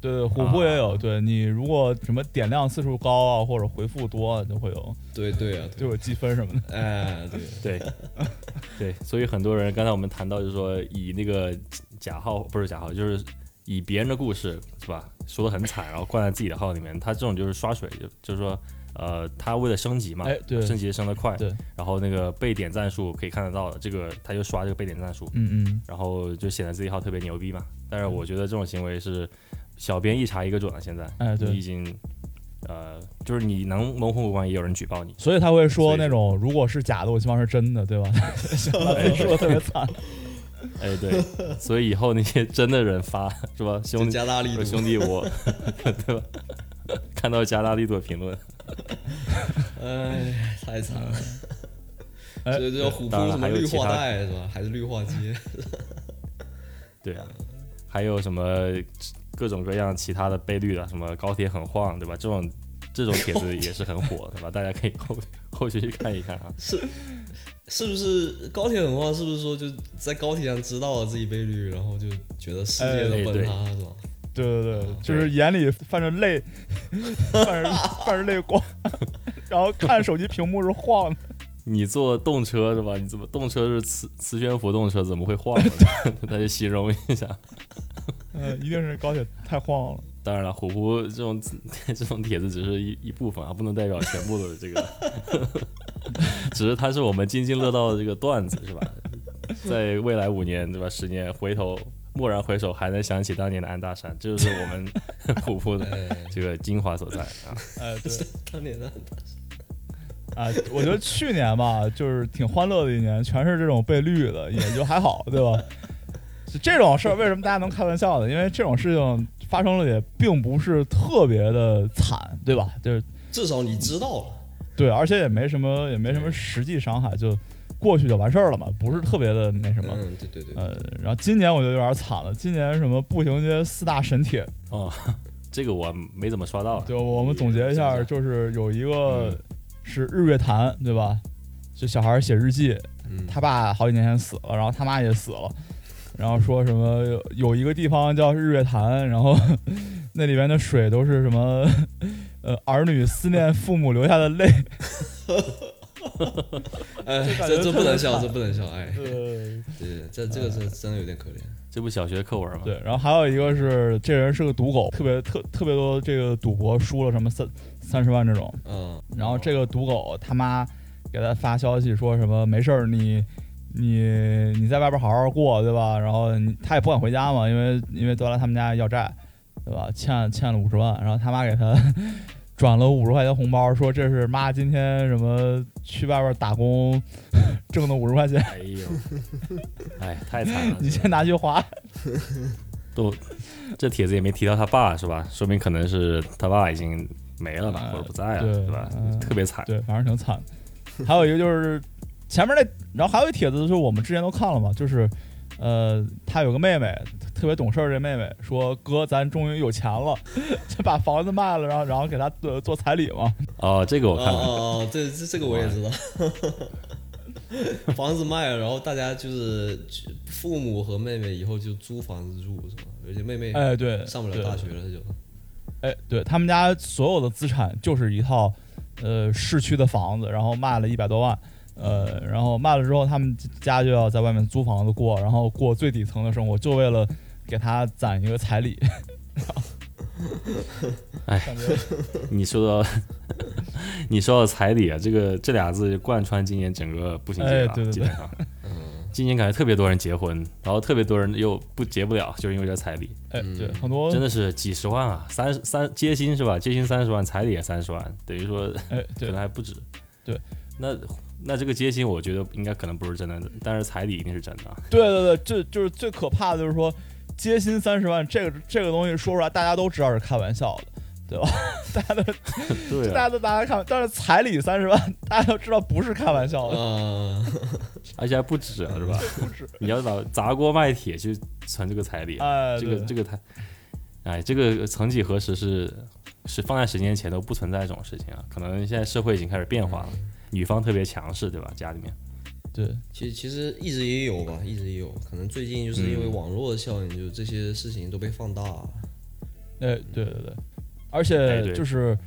对对，虎扑也有。对你如果什么点亮次数高啊，或者回复多啊，就会有对对啊，就有积分什么的。哎对，对，对，所以很多人刚才我们谈到，就是说以那个假号不是假号，就是以别人的故事是吧，说的很惨，然后灌在自己的号里面，他这种就是刷水，就就是说，呃，他为了升级嘛，哎对升级升得快，对，然后那个被点赞数可以看得到的，这个他就刷这个被点赞数，嗯嗯，然后就显得自己号特别牛逼嘛。但是我觉得这种行为是小编一查一个准了，现在，哎对你已经。呃，就是你能蒙混过关，也有人举报你。所以他会说那种如果是假的，我希望是真的，对吧？他说的特别惨。哎，对，所以以后那些真的人发是吧，兄弟加大力度，兄弟我，对吧？看到加大力度的评论，哎，太惨了。哎这叫虎扑什么绿化带是吧？还是绿化街？对啊，还有什么各种各样其他的倍率的，什么高铁很晃，对吧？这种这种帖子也是很火，对吧？大家可以后后续去看一看啊。是是不是高铁很晃？是不是说就在高铁上知道了自己倍率，然后就觉得世界都崩塌、是吧？对对对，就是眼里泛着泪，泛着泛着泪光，然后看手机屏幕是晃的。你坐动车是吧？你怎么动车是磁磁悬浮动车，怎么会晃呢？大家形容一下。嗯，一定是高铁太晃了。当然了，虎扑这种这种帖子只是一一部分啊，不能代表全部的这个，只是它是我们津津乐道的这个段子，是吧？在未来五年对吧，十年回头蓦然回首，还能想起当年的安大山，这就是我们 虎扑的哎，这个精华所在啊。哎，对当年的安大山啊，我觉得去年吧，就是挺欢乐的一年，全是这种被绿的，也就还好，对吧？就 这种事儿，为什么大家能开玩笑呢？因为这种事情发生了，也并不是特别的惨，对吧？就是至少你知道了。对，而且也没什么，也没什么实际伤害，就过去就完事儿了嘛，不是特别的那什么。嗯，对对对，呃，然后今年我就有点惨了，今年什么步行街四大神帖，哦，这个我没怎么刷到啊。就我们总结一下，就是有一个是日月潭，对吧？就小孩写日记，嗯，他爸好几年前死了，然后他妈也死了，然后说什么有有一个地方叫日月潭，然后 那里边的水都是什么 呃儿女思念父母流下的泪，哎，这这不能笑，这不能笑，哎，呃，对，这这个是真的有点可怜。这不小学课文吗？对，然后还有一个是这人是个赌狗，特别特特别多这个赌博输了什么三三十万这种，嗯，然后这个赌狗他妈给他发消息说什么没事儿，你你你在外边好好过，对吧？然后他也不敢回家嘛，因为因为都来他们家要债，对吧？欠欠了五十万，然后他妈给他转了五十块钱红包，说这是妈今天什么去外边打工挣的五十块钱，哎呦，哎，太惨了。你先拿去花。都这帖子也没提到他爸是吧？说明可能是他爸已经没了吧，呃或者不在了，对对吧？嗯特别惨。对，反正挺惨。还有一个就是前面那，然后还有一帖子就是我们之前都看了嘛，就是呃，他有个妹妹特别懂事儿，这妹妹说哥，咱终于有钱了，就把房子卖了，然后然后给他做做彩礼嘛。哦，这个我哦看了。哦哦，这这这个我也知道。房子卖了，然后大家就是父母和妹妹以后就租房子住是吧？而且妹妹哎，对，上不了大学了就。哎，对他们家所有的资产就是一套呃市区的房子，然后卖了一百多万，呃，然后卖了之后，他们家就要在外面租房子过，然后过最底层的生活，就为了给他攒一个彩礼。哎你说到 你说到彩礼啊，这个这俩字贯穿今年整个步行街啊，哎对对对基本上。今年感觉特别多人结婚，然后特别多人又不结不了，就是因为这彩礼，哎，嗯对，很多真的是几十万啊，三三接薪是吧？接薪三十万，彩礼也三十万，等于说哎，可能还不止。对，那那这个接薪我觉得应该可能不是真的，但是彩礼一定是真的 啊。对对对，这就是最可怕的，就是说接薪三十万这个这个东西说出来，大家都知道是开玩笑的，对吧？大家都对啊大家都大家看，但是彩礼三十万，大家都知道不是开玩笑的，啊，而且还不止啊，是吧？不止。你要把砸锅卖铁去存这个彩礼，哎，这个这个太，哎，这个曾几何时是是放在十年前都不存在这种事情啊，可能现在社会已经开始变化了，女方特别强势，对吧？家里面，对其实其实一直也有吧，一直也有，可能最近就是因为嗯网络的效应，就这些事情都被放大了。哎，对对对，而哎且就是，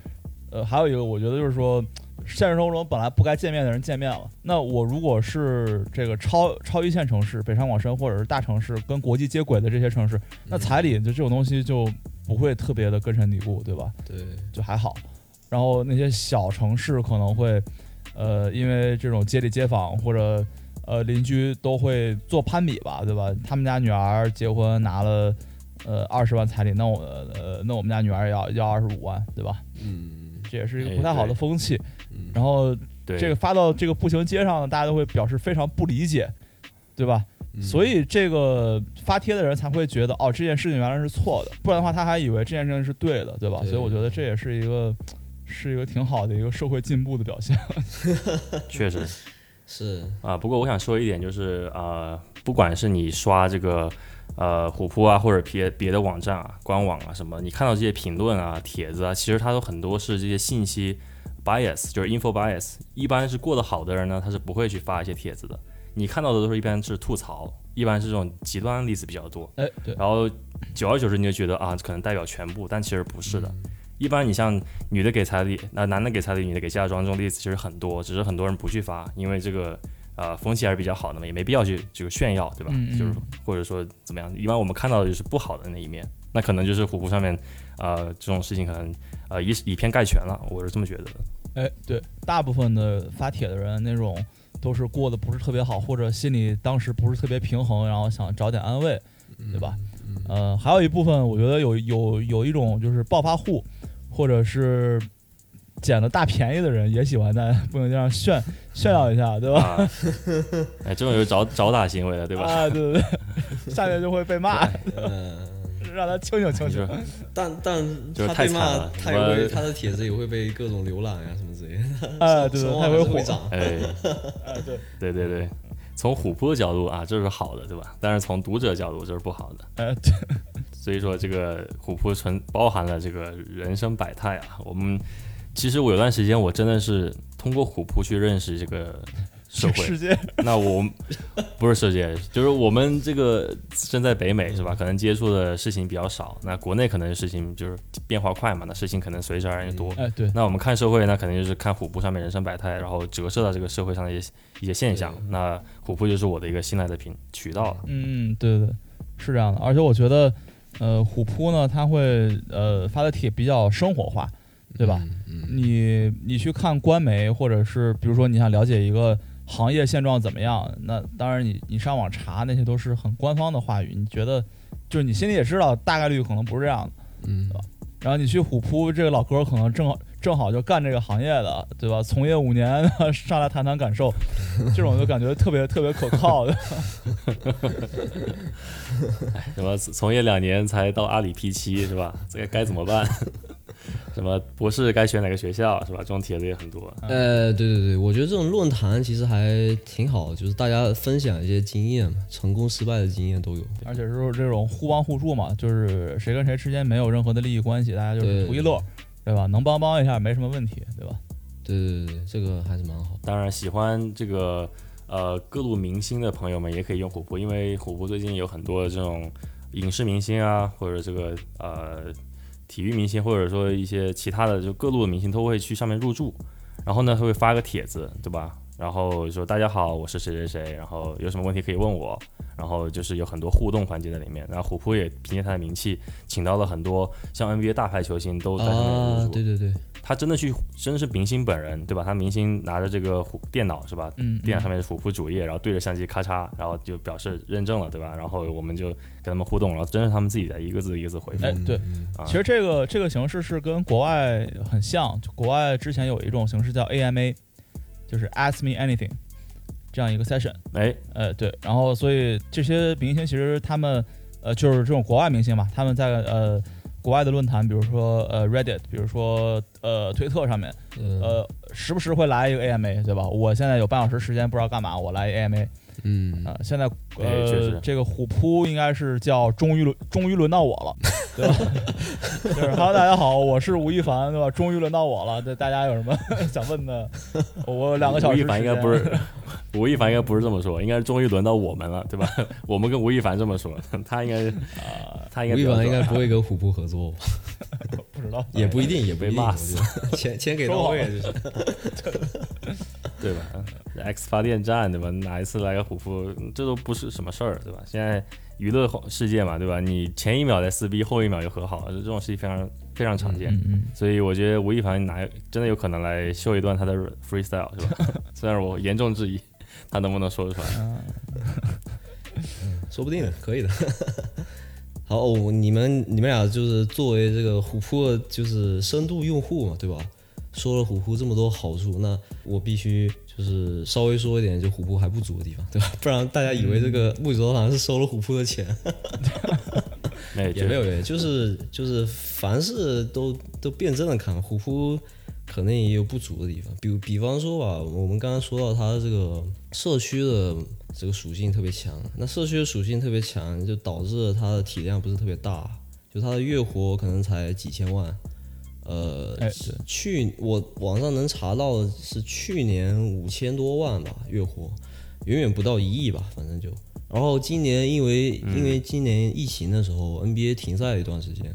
呃，还有一个，我觉得就是说，现实生活中本来不该见面的人见面了。那我如果是这个超超一线城市，北上广深或者是大城市跟国际接轨的这些城市，那彩礼就这种东西就不会特别的根深蒂固，对吧？对，就还好。然后那些小城市可能会，呃，因为这种街里街坊或者呃邻居都会做攀比吧，对吧？他们家女儿结婚拿了呃二十万彩礼，那我呃那我们家女儿要要二十五万，对吧？嗯这也是一个哎不太好的风气。嗯，然后这个发到这个步行街上呢，大家都会表示非常不理解，对吧？所以这个发帖的人才会觉得哦，这件事情原来是错的，不然的话他还以为这件事情是对的，对吧？对所以我觉得这也是一个是一个挺好的一个社会进步的表现。确实是啊。不过我想说一点，就是呃，不管是你刷这个呃虎扑啊，或者别别的网站啊、官网啊什么，你看到这些评论啊、帖子啊，其实它都很多是这些信息 bias，就是 info bias。一般是过得好的人呢，他是不会去发一些帖子的。你看到的都是一般是吐槽，一般是这种极端例子比较多。哎，对，然后久而久之，你就觉得啊，可能代表全部，但其实不是的。一般你像女的给彩礼，那、男的给彩礼，女的给嫁妆这种例子其实很多，只是很多人不去发，因为这个呃风气还是比较好的嘛，也没必要去这个炫耀，对吧？嗯嗯就是或者说怎么样，一般我们看到的就是不好的那一面，那可能就是虎扑上面呃这种事情可能呃以以偏概全了，我是这么觉得的。哎，对，大部分的发帖的人那种都是过得不是特别好，或者心里当时不是特别平衡，然后想找点安慰，对吧？呃，还有一部分我觉得有有有一种就是暴发户，或者是捡了大便宜的人，也喜欢在朋友圈上炫 炫耀一下，对吧？啊，哎，这种有找找打行为的，对吧？啊，对对对，下面就会被骂，嗯。让他清醒清醒。但但就是他被骂太惨了，他也会他的帖子也会被各种浏览呀、什么之类的。哎，对对，他会火还会，涨。哎。哎，对，对对对，从虎扑的角度啊，这是好的，对吧？但是从读者角度，这是不好的。哎，对，所以说，这个虎扑存包含了这个人生百态啊。我们其实我有段时间，我真的是通过虎扑去认识这个社会。世界，那我不是世界，就是我们这个身在北美是吧？可能接触的事情比较少。那国内可能事情就是变化快嘛，那事情可能随之而然就多。哎，对，那我们看社会，那肯定就是看虎扑上面人生百态，然后折射到这个社会上的一些一些现象。那虎扑就是我的一个信赖的平渠道了。嗯，对对对，是这样的。而且我觉得，呃，虎扑呢，它会呃发的帖比较生活化，对吧？你你去看官媒，或者是比如说你想了解一个行业现状怎么样，那当然你你上网查那些都是很官方的话语，你觉得就是你心里也知道大概率可能不是这样的。嗯，然后你去虎扑，这个老哥可能正好正好就干这个行业的，对吧？从业五年，上来谈谈感受，这种就感觉特别特别可靠的。什么从业两年才到阿里 P 七是吧？这个该怎么办？什么博士该选哪个学校是吧？这种帖子也很多。呃，对对对，我觉得这种论坛其实还挺好，就是大家分享一些经验嘛，成功失败的经验都有。而且是这种互帮互助嘛，就是谁跟谁之间没有任何的利益关系，大家就是图一乐，对吧？能帮帮一下没什么问题，对吧？对对对对，这个还是蛮好。当然，喜欢这个呃各路明星的朋友们也可以用虎扑，因为虎扑最近有很多这种影视明星啊，或者这个呃体育明星，或者说一些其他的就各路的明星都会去上面入驻，然后呢会发个帖子，对吧？然后说大家好，我是谁谁谁，然后有什么问题可以问我，然后就是有很多互动环节在里面。然后虎扑也凭借他的名气，请到了很多像 NBA 大牌球星都在上面入啊驻。，对对对，他真的去，真的是明星本人，对吧？他明星拿着这个虎电脑是吧？嗯，电脑上面是虎扑主页，然后对着相机咔嚓，然后就表示认证了，对吧？然后我们就跟他们互动，然后真是他们自己在一个字一个字回复。哎，对，啊其实这个这个形式是跟国外很像，就国外之前有一种形式叫 AMA，就是 Ask Me Anything 这样一个 session。哎，呃，对，然后所以这些明星其实他们呃就是这种国外明星嘛，他们在呃国外的论坛，比如说呃 Reddit，比如说呃推特上面，呃，呃时不时会来一个 AMA，对吧？我现在有半小时时间不知道干嘛，我来 AMA 嗯啊、现在呃这个虎扑应该是叫终于轮终于轮到我了，对吧？就是 Hello 大家好，我是吴亦凡，对吧？终于轮到我了，对大家有什么 想问的？我两个小时吴亦凡应该不是，吴亦凡应该不是这么说，应该是终于轮到我们了，对吧？我们跟吴亦凡这么说，他应该是啊，他应该吴亦凡应该不会跟虎扑合作吧？不知道，也不一定，也被骂死钱钱给到位就是。对吧？X 发电站对吧？哪一次来个虎扑，这都不是什么事儿，对吧？现在娱乐世界嘛，对吧？你前一秒在撕逼，后一秒就和好，这种事情非常非常常见。嗯嗯，所以我觉得吴亦凡拿真的有可能来秀一段他的 freestyle 是吧？虽然我严重质疑他能不能说得出来。说不定的，可以的。好，哦你们你们俩就是作为这个虎扑的就是深度用户嘛，对吧？说了虎扑这么多好处，那我必须就就是稍微说一点，就虎扑还不足的地方，对吧？不然大家以为这个木子好像是收了虎扑的钱，哎，也没有，也就是就是凡事都都辩证的看，虎扑可能也有不足的地方，比比方说吧，我们刚刚说到它的这个社区的这个属性特别强，那社区的属性特别强，就导致它的体量不是特别大，就它的月活可能才几千万。呃，哎，对，去我网上能查到的是去年五千多万吧月活，远远不到一亿吧，反正就。然后今年因为因为今年疫情的时候，NBA 停赛了一段时间，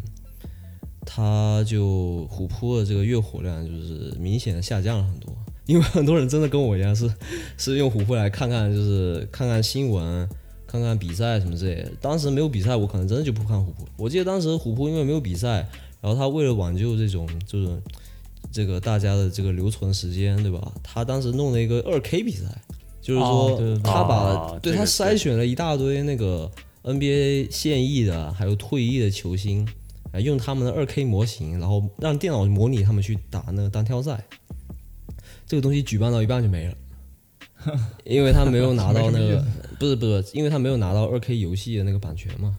他就虎扑的这个月活量就是明显的下降了很多。因为很多人真的跟我一样是 是用虎扑来看看，就是看看新闻、看看比赛什么之类的。当时没有比赛，我可能真的就不看虎扑。我记得当时虎扑因为没有比赛。然后他为了挽救这种就是这个大家的这个留存时间，对吧？他当时弄了一个二 K 比赛，就是说他把对他筛选了一大堆那个 NBA 现役的还有退役的球星，用他们的二 K 模型，然后让电脑模拟他们去打那个单挑赛。这个东西举办到一半就没了，因为他没有拿到那个 不是不是，因为他没有拿到二 K 游戏的那个版权嘛。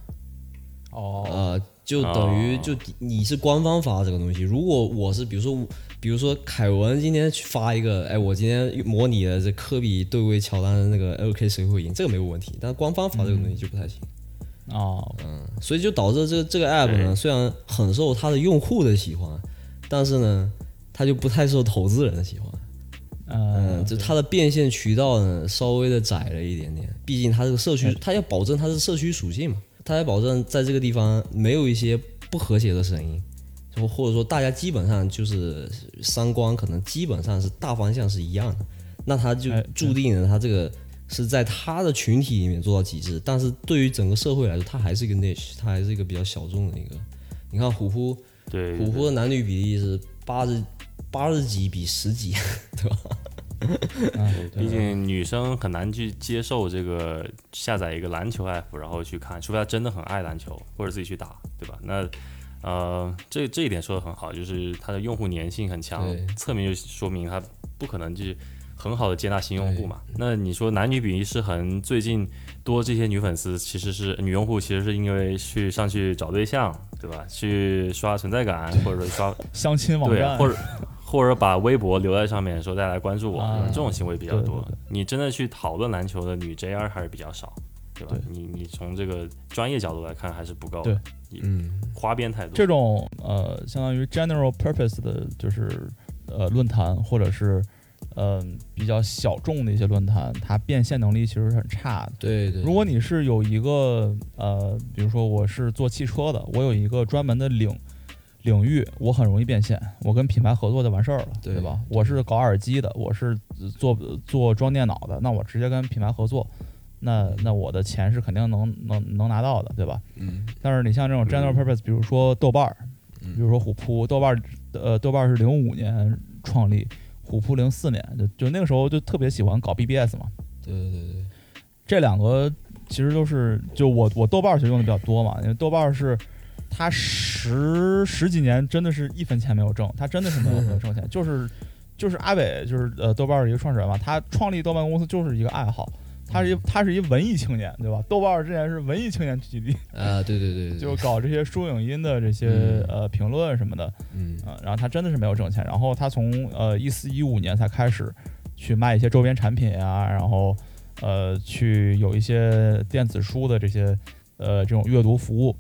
哦，呃。就等于就你是官方发这个东西，如果我是比如说比如说凯文今天去发一个，哎，我今天模拟的这科比对位乔丹的那个 LK 谁会赢，这个没有问题，但是官方发这个东西就不太行。哦，嗯，所以就导致这个这个 app 呢，虽然很受它的用户的喜欢，但是呢，它就不太受投资人的喜欢。嗯，就它的变现渠道呢，稍微的窄了一点点，毕竟它这个社区，它要保证它是社区属性嘛。他还保证在这个地方没有一些不和谐的声音，就或者说大家基本上就是三观可能基本上是大方向是一样的，那他就注定了他这个是在他的群体里面做到极致，但是对于整个社会来说，他还是一个 niche，他还是一个比较小众的一个。你看虎扑，对虎扑的男女比例是八十八十几比十几，对吧？毕竟女生很难去接受这个下载一个篮球 app，然后去看，除非她真的很爱篮球或者自己去打，对吧？那呃，这这一点说的很好，就是它的用户粘性很强，侧面就说明它不可能就是很好的接纳新用户嘛。那你说男女比例失衡，最近多这些女粉丝，其实是女用户，其实是因为去上去找对象，对吧？去刷存在感，或者刷相亲网站，或者。或者把微博留在上面说再来关注我，这种行为比较多。你真的去讨论篮球的女 JR 还是比较少，对吧？你你从这个专业角度来看还是不够，对，嗯，花边太多。这种呃，相当于 general purpose 的，就是呃论坛或者是嗯比较小众的一些论坛，它变现能力其实是很差的。对对。如果你是有一个呃，比如说我是做汽车的，我有一个专门的领。领域我很容易变现，我跟品牌合作就完事儿了，对吧？我是搞耳机的，我是做做装电脑的，那我直接跟品牌合作，那那我的钱是肯定能能能拿到的，对吧？嗯。但是你像这种 general purpose，比如说豆瓣儿，比如说虎扑，豆瓣儿呃豆瓣儿是零五年创立，虎扑零四年，就就那个时候就特别喜欢搞 BBS 嘛。对对对。这两个其实都是就我我豆瓣儿其实用的比较多嘛，因为豆瓣儿是。他十十几年真的是一分钱没有挣，他真的是没有没有挣钱，就是就是阿伟就是呃豆瓣的一个创始人嘛，他创立豆瓣公司就是一个爱好，他是一他是一文艺青年对吧？豆瓣之前是文艺青年聚集地啊，对对对，就搞这些书影音的这些呃评论什么的，嗯然后他真的是没有挣钱，然后他从呃一四一五年才开始去卖一些周边产品啊，然后呃去有一些电子书的这些呃这种阅读服务。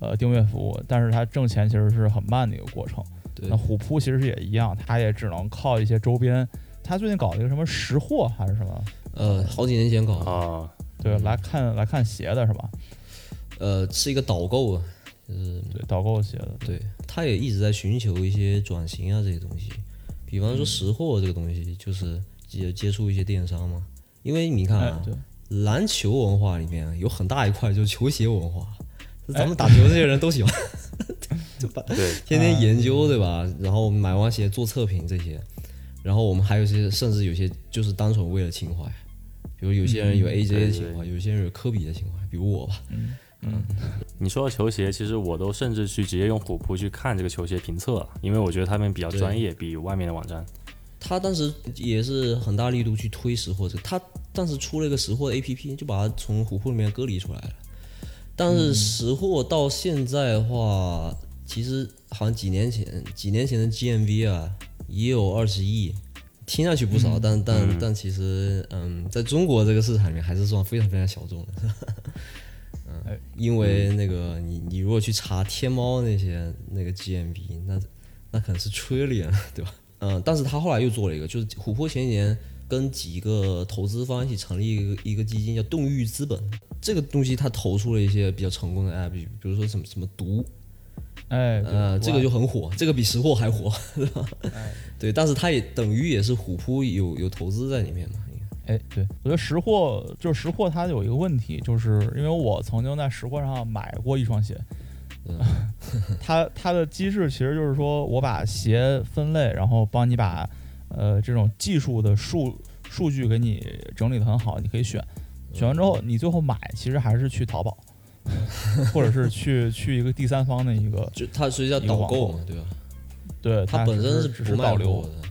呃，订阅服务，但是它挣钱其实是很慢的一个过程。那虎扑其实也一样，它也只能靠一些周边。他最近搞了一个什么识货还是什么？呃，好几年前搞的啊。对，来看来看鞋的是吧？呃，是一个导购啊，就是对导购鞋的。对，他也一直在寻求一些转型啊这些东西。比方说识货这个东西，就是接接触一些电商嘛。因为你看啊，篮球文化里面有很大一块就是球鞋文化。咱们打球这些人都喜欢，就把天天研究对吧？然后买完鞋做测评这些，然后我们还有些甚至有些就是单纯为了情怀，比如有些人有 AJ 的情怀，有些人有科比的情怀，比如我吧。嗯嗯，你说到球鞋，其实我都甚至去直接用虎扑去看这个球鞋评测，因为我觉得他们比较专业，比外面的网站。他当时也是很大力度去推识货这，他当时出了一个识货的 APP，就把它从虎扑里面隔离出来了。但是识货到现在的话，其实好像几年前几年前的 GMV 啊也有二十亿，听上去不少，但但但其实嗯，在中国这个市场里面还是算非常非常小众的。哎嗯，因为那个你你如果去查天猫那些那个 GMV，那那可能是 trillion，对吧？嗯，但是他后来又做了一个，就是琥珀前几年跟几个投资方一起成立一个一个基金，叫动域资本。这个东西他投出了一些比较成功的 app，比比如说什么什么毒，哎，呃，这个就很火，这个比识货还火，是吧？哎对，但是它也等于也是虎扑有有投资在里面嘛。哎，对，我觉得识货就是识货，它有一个问题，就是因为我曾经在识货上买过一双鞋，嗯 它它的机制其实就是说我把鞋分类，然后帮你把呃这种技术的数数据给你整理的很好，你可以选，选完之后你最后买其实还是去淘宝，或者是去去一个第三方的一个，就它实际叫一个导购嘛，对吧？对，它本身是只是不卖导流，的。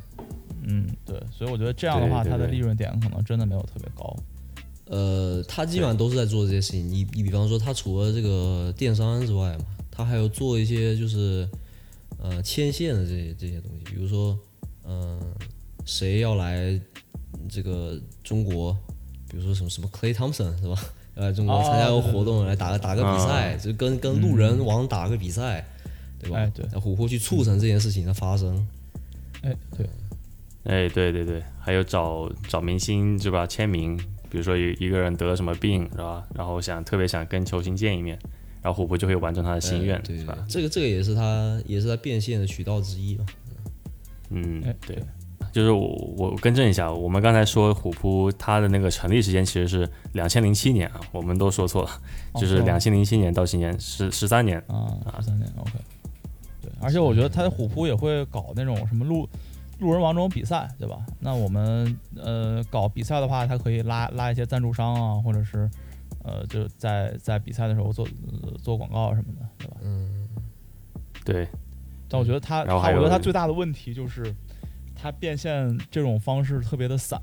嗯，对，所以我觉得这样的话，对对它的利润点可能真的没有特别高。呃，它基本上都是在做这些事情。你你比方说，它除了这个电商之外嘛，它还有做一些就是呃牵线的这些这些东西，比如说嗯、呃谁要来这个中国，比如说什么什么 Clay Thompson 是吧？要来中国哦参加个活动，来打个打个比赛，就跟跟路人王打个比赛，对吧？哎对那琥珀去促成这件事情的发生。哎，对，哎，对对对，还有找找明星是吧？签名，比如说一一个人得了什么病是吧？然后想特别想跟球星见一面，然后琥珀就会完成他的心愿，哎对是吧？这个这个也是他也是他变现的渠道之一嘛。嗯哎，对，就是我我更正一下，我们刚才说虎扑它的那个成立时间其实是两千零七年啊，我们都说错了，就是哦两千零七年到今年十十三年。啊，十三年，OK。对，而且我觉得他的虎扑也会搞那种什么路路人王这种比赛，对吧？那我们呃搞比赛的话，它可以拉拉一些赞助商啊，或者是呃就在在比赛的时候做、呃做广告什么的，对吧？嗯对，但我觉得他，然后还有他我觉得他最大的问题就是，他变现这种方式特别的散，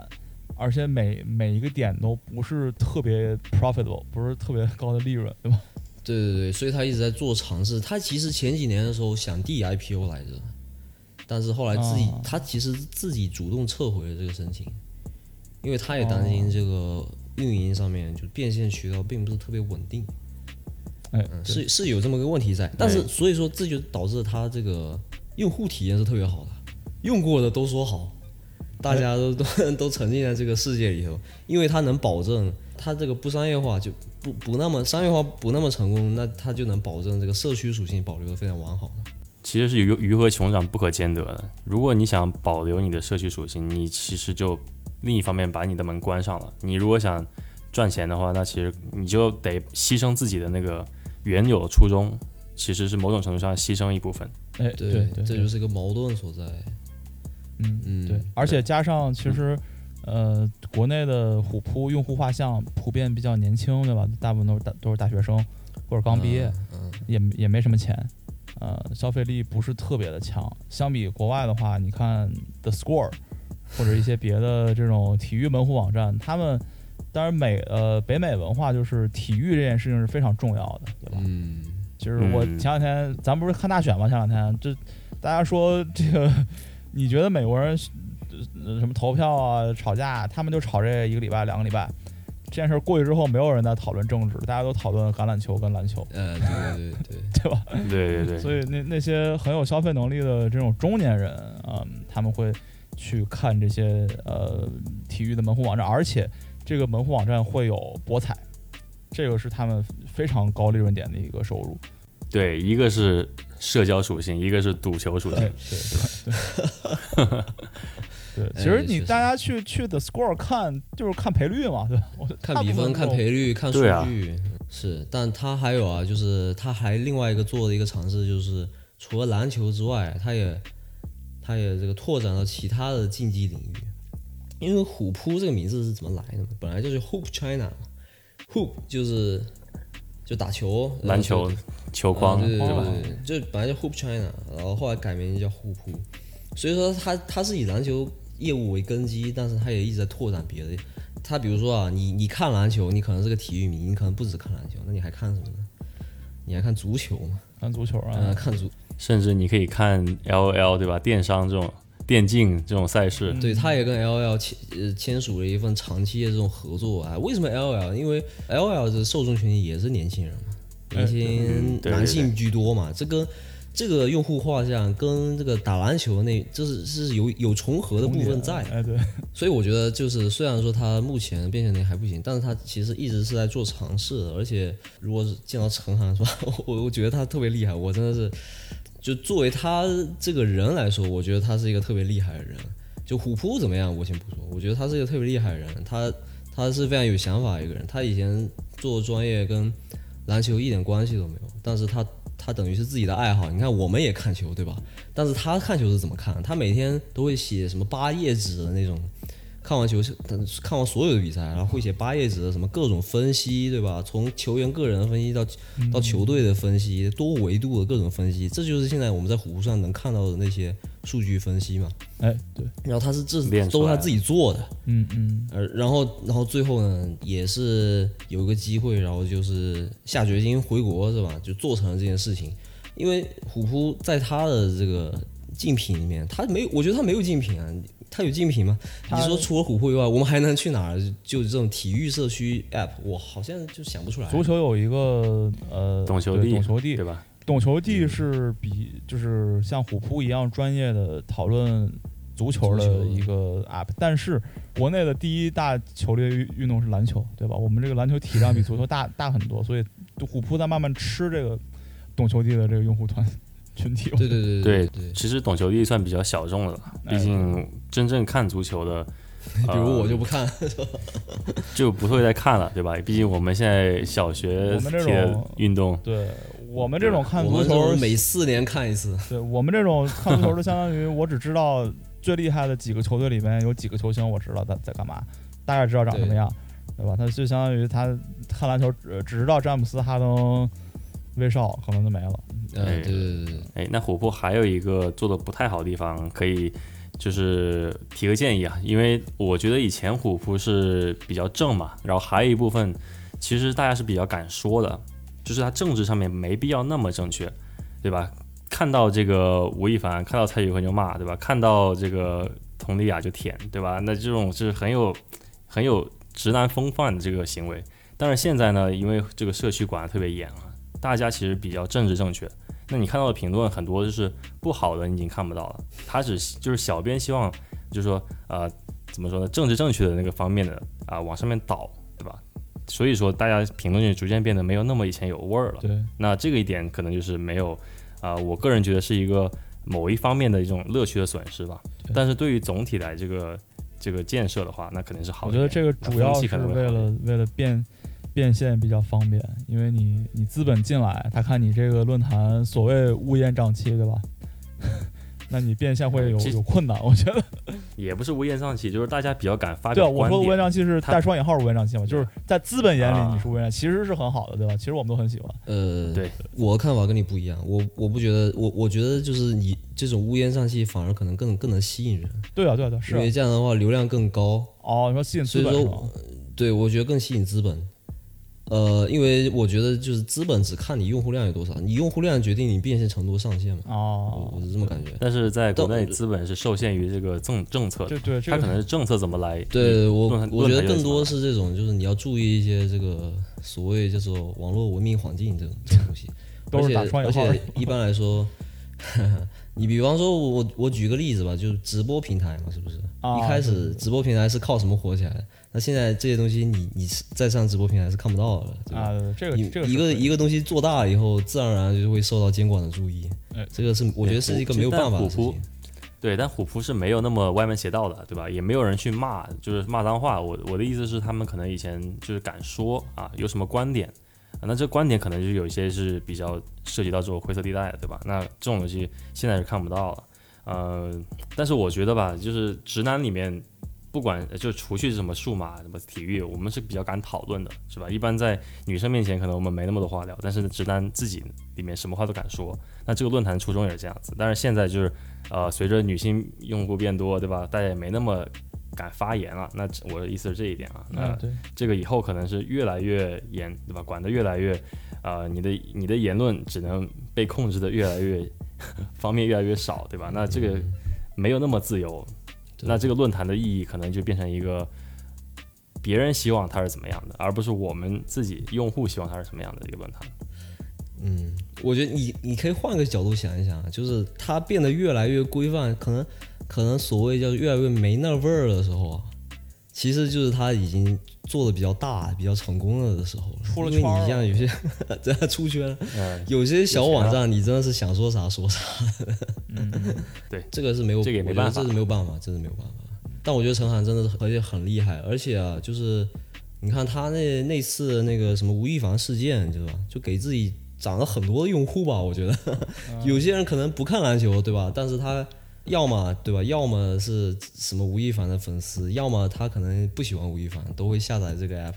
而且每每一个点都不是特别 profitable，不是特别高的利润，对吧？对对对，所以他一直在做尝试。他其实前几年的时候想递 IPO 来着，但是后来自己、哦他其实自己主动撤回了这个申请，因为他也担心这个运营上面就变现渠道并不是特别稳定，是是有这么个问题在。但是所以说这就导致它这个用户体验是特别好的，用过的都说好，大家都 都都沉浸在这个世界里头，因为它能保证它这个不商业化就不不那么商业化不那么成功，那它就能保证这个社区属性保留的非常完好的。其实是鱼鱼和熊掌不可兼得的。如果你想保留你的社区属性，你其实就另一方面把你的门关上了。你如果想赚钱的话，那其实你就得牺牲自己的那个原有的初衷，其实是某种程度上牺牲一部分。哎，对对，对这就是一个矛盾所在。嗯嗯对，而且加上其实，呃，国内的虎扑用户画像普遍比较年轻，对吧？大部分都是大都是大学生或者刚毕业，嗯，也也没什么钱，呃，消费力不是特别的强。相比国外的话，你看 The Score 或者一些别的这种体育门户网站，他们当然美呃北美文化就是体育这件事情是非常重要的，对吧？嗯，就是我嗯前两天咱不是看大选吗？前两天这大家说这个，你觉得美国人呃什么投票啊、吵架，他们就吵这一个礼拜、两个礼拜。这件事儿过去之后，没有人在讨论政治，大家都讨论橄榄球跟篮球，呃，对对对对，对吧？对 对对，所以那那些很有消费能力的这种中年人，嗯，他们会去看这些呃体育的门户网站，而且这个门户网站会有博彩，这个是他们非常高利润点的一个收入。对，一个是社交属性，一个是赌球属对性。对对对。对，其实你大家去去 The score 看就是看赔率嘛，对吧？看比分、看赔率、看数对啊据，是。但他还有啊，就是他还另外一个做的一个尝试，就是除了篮球之外，他也他也这个拓展了其他的竞技领域。因为虎扑这个名字是怎么来的呢？本来就是 Hoop China，Hoop 就是就打球、呃篮球球框，啊对对吧？对对，就本来叫 Hoop China，然后后来改名叫虎扑，所以说它它是以篮球业务为根基，但是它也一直在拓展别的。它比如说啊，你你看篮球，你可能是个体育迷，你可能不止看篮球，那你还看什么呢？你还看足球吗？看足球啊，呃，看足，甚至你可以看 L O L 对吧？电商这种电竞这种赛事，对，他也跟 L L 签呃签署了一份长期的这种合作啊。为什么 L L？因为 L L 的受众群体也是年轻人嘛，年轻嗯对对。男性居多嘛，这跟这个用户画像跟这个打篮球那这是是有有重合的部分在，哎，对，所以我觉得就是虽然说他目前变现能力还不行，但是他其实一直是在做尝试的，而且如果是见到陈涵说，我我觉得他特别厉害，我真的是就作为他这个人来说，我觉得他是一个特别厉害的人。就虎扑怎么样，我先不说，我觉得他是一个特别厉害的人，他他是非常有想法一个人，他以前做专业跟篮球一点关系都没有，但是他他等于是自己的爱好。你看我们也看球，对吧？但是他看球是怎么看？他每天都会写什么八页纸的那种，看完球看完所有的比赛，然后会写八页纸的什么各种分析，对吧？从球员个人的分析到到球队的分析，多维度的各种分析，这就是现在我们在虎扑上能看到的那些数据分析嘛。哎，对，然后他是这都是他自己做的，嗯嗯，呃，然后然后最后呢，也是有一个机会，然后就是下决心回国是吧？就做成了这件事情。因为虎扑在他的这个竞品里面，他没有，我觉得他没有竞品啊，他有竞品吗？你说除了虎扑以外，我们还能去哪儿？就这种体育社区 app，我好像就想不出来。足球有一个呃，对懂球帝懂球帝对，吧？懂球帝是比就是像虎扑一样专业的讨论足球的一个 app，但是国内的第一大球类运运动是篮球，对吧？我们这个篮球体量比足球大大很多，所以虎扑在慢慢吃这个懂球帝的这个用户团群体。对对对对对，其实懂球帝算比较小众的了，哎毕竟真正看足球的，比如我就呃不看，就不会再看了，对吧？毕竟我们现在小学我们这种运动，对我们这种看足球，每四年看一次。对我们这种看足球的，相当于我只知道最厉害的几个球队里面有几个球星，我知道在在干嘛，大概知道长什么样，对吧？他就相当于他看篮球只只知道詹姆斯、哈登、威少，可能就没了。嗯，哎对对对对，哎，那虎扑还有一个做的不太好的地方，可以就是提个建议啊，因为我觉得以前虎扑是比较正嘛，然后还有一部分其实大家是比较敢说的，就是他政治上面没必要那么正确，对吧？看到这个吴亦凡，看到蔡徐坤就骂，对吧？看到这个佟丽娅就舔，对吧？那这种是很有很有直男风范的这个行为。但是现在呢，因为这个社区管得特别严啊，大家其实比较政治正确。那你看到的评论很多就是不好的，你已经看不到了。他只就是小编希望，就是说呃，怎么说呢，政治正确的那个方面的啊、往上面倒，对吧？所以说大家评论就逐渐变得没有那么以前有味儿了。对，那这个一点可能就是没有啊、我个人觉得是一个某一方面的一种乐趣的损失吧。对但是对于总体来这个这个建设的话，那肯定是好的。我觉得这个主要是可能为了为了变变现比较方便，因为你你资本进来，他看你这个论坛所谓乌烟瘴气，对吧？那你变现会有有困难，我觉得。也不是乌烟瘴气，就是大家比较敢发对啊，我说的乌烟。瘴气是带双引号的乌烟瘴气嘛，就是在资本眼里啊你是乌烟瘴气，其实是很好的，对吧？其实我们都很喜欢。呃，对，我的看法跟你不一样，我我不觉得，我我觉得就是你这种乌烟瘴气反而可能更更能吸引人，对啊，对啊，对啊，是因啊为这样的话流量更高，哦，你说吸引资所以说本？对我觉得更吸引资本。呃，因为我觉得就是资本只看你用户量有多少，你用户量决定你变现程度上限嘛，我哦我，是这么感觉。但是在国内，资本是受限于这个政政策的，这对它可能是政策怎么来。对我，我觉得更多是这种，就是你要注意一些这个所谓叫做网络文明环境这种这种东西。都是而且而打双引号且一般来说，你比方说我我举个例子吧，就是直播平台嘛，是不是？啊一开对对对始直播平台是靠什么火起来的？那现在这些东西你你再上直播平台是看不到的，对吧？啊，这个这个一个一个个东西做大了以后，自然而然就会受到监管的注意。哎这个是我觉得是一个没有办法的事情。对，但虎扑是没有那么歪门邪道的，对吧？也没有人去骂，就是骂脏话。我我的意思是，他们可能以前就是敢说啊，有什么观点，啊、那这观点可能就有一些是比较涉及到这种灰色地带的，对吧？那这种东西现在是看不到了。呃，但是我觉得吧，就是直男里面不管就除去什么数码、什么体育，我们是比较敢讨论的，是吧？一般在女生面前，可能我们没那么多话聊，但是直男自己里面什么话都敢说。那这个论坛初衷也是这样子，但是现在就是，呃，随着女性用户变多，对吧？大家也没那么敢发言了。那我的意思是这一点啊。那这个以后可能是越来越严，对吧？管得越来越，呃，你的你的言论只能被控制的越来越 方面越来越少，对吧？那这个没有那么自由，对那这个论坛的意义可能就变成一个别人希望它是怎么样的，而不是我们自己用户希望它是什么样的一个论坛。嗯，我觉得你你可以换个角度想一想，就是它变得越来越规范，可能可能所谓叫越来越没那味儿的时候，其实就是他已经做的比较大、比较成功了的时候出了圈儿你像有些 真的出圈了，嗯，有些小网站你真的是想说啥说啥。嗯，对，这个是没有，这个也没办法这是没有办法，真是没有办法。但我觉得陈涵真的是而且很厉害，而且啊，就是你看他那那次那个什么吴亦凡事件，对吧？就给自己涨了很多用户吧。我觉得 有些人可能不看篮球，对吧？但是他要么对吧？要么是什么吴亦凡的粉丝，要么他可能不喜欢吴亦凡，都会下载这个 app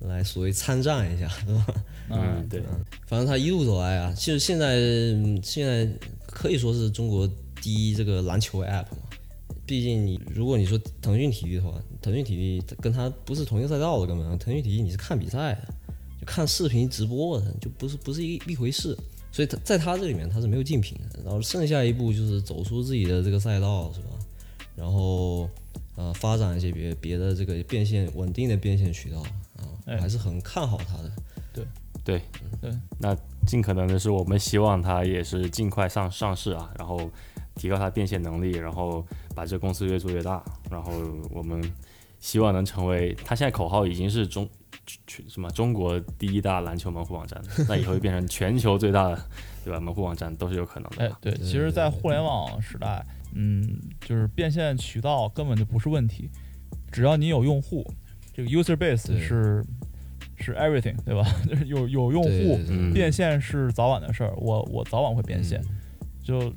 来所谓参战一下，对吧？嗯，对，反正他一路走来啊，其实现在嗯现在可以说是中国第一这个篮球 app 嘛。毕竟你如果你说腾讯体育的话，腾讯体育跟他不是同一个赛道的，根本腾讯体育你是看比赛的，就看视频直播的，就不是不是一一回事。所以他在他这里面他是没有竞品的，然后剩下一步就是走出自己的这个赛道，是吧？然后呃发展一些别别的这个变现稳定的变现渠道啊，还是很看好他的。对对对，那尽可能的是，我们希望他也是尽快上上市啊，然后提高他变现能力，然后把这个公司越做越大，然后我们希望能成为，他现在口号已经是中全什么中国第一大篮球门户网站，那以后就变成全球最大的，对吧？门户网站都是有可能的哎。，对，其实，在互联网时代，嗯，就是变现渠道根本就不是问题，只要你有用户，这个 user base 是是 everything，对吧？就是有有用户，变现是早晚的事儿，我我早晚会变现。就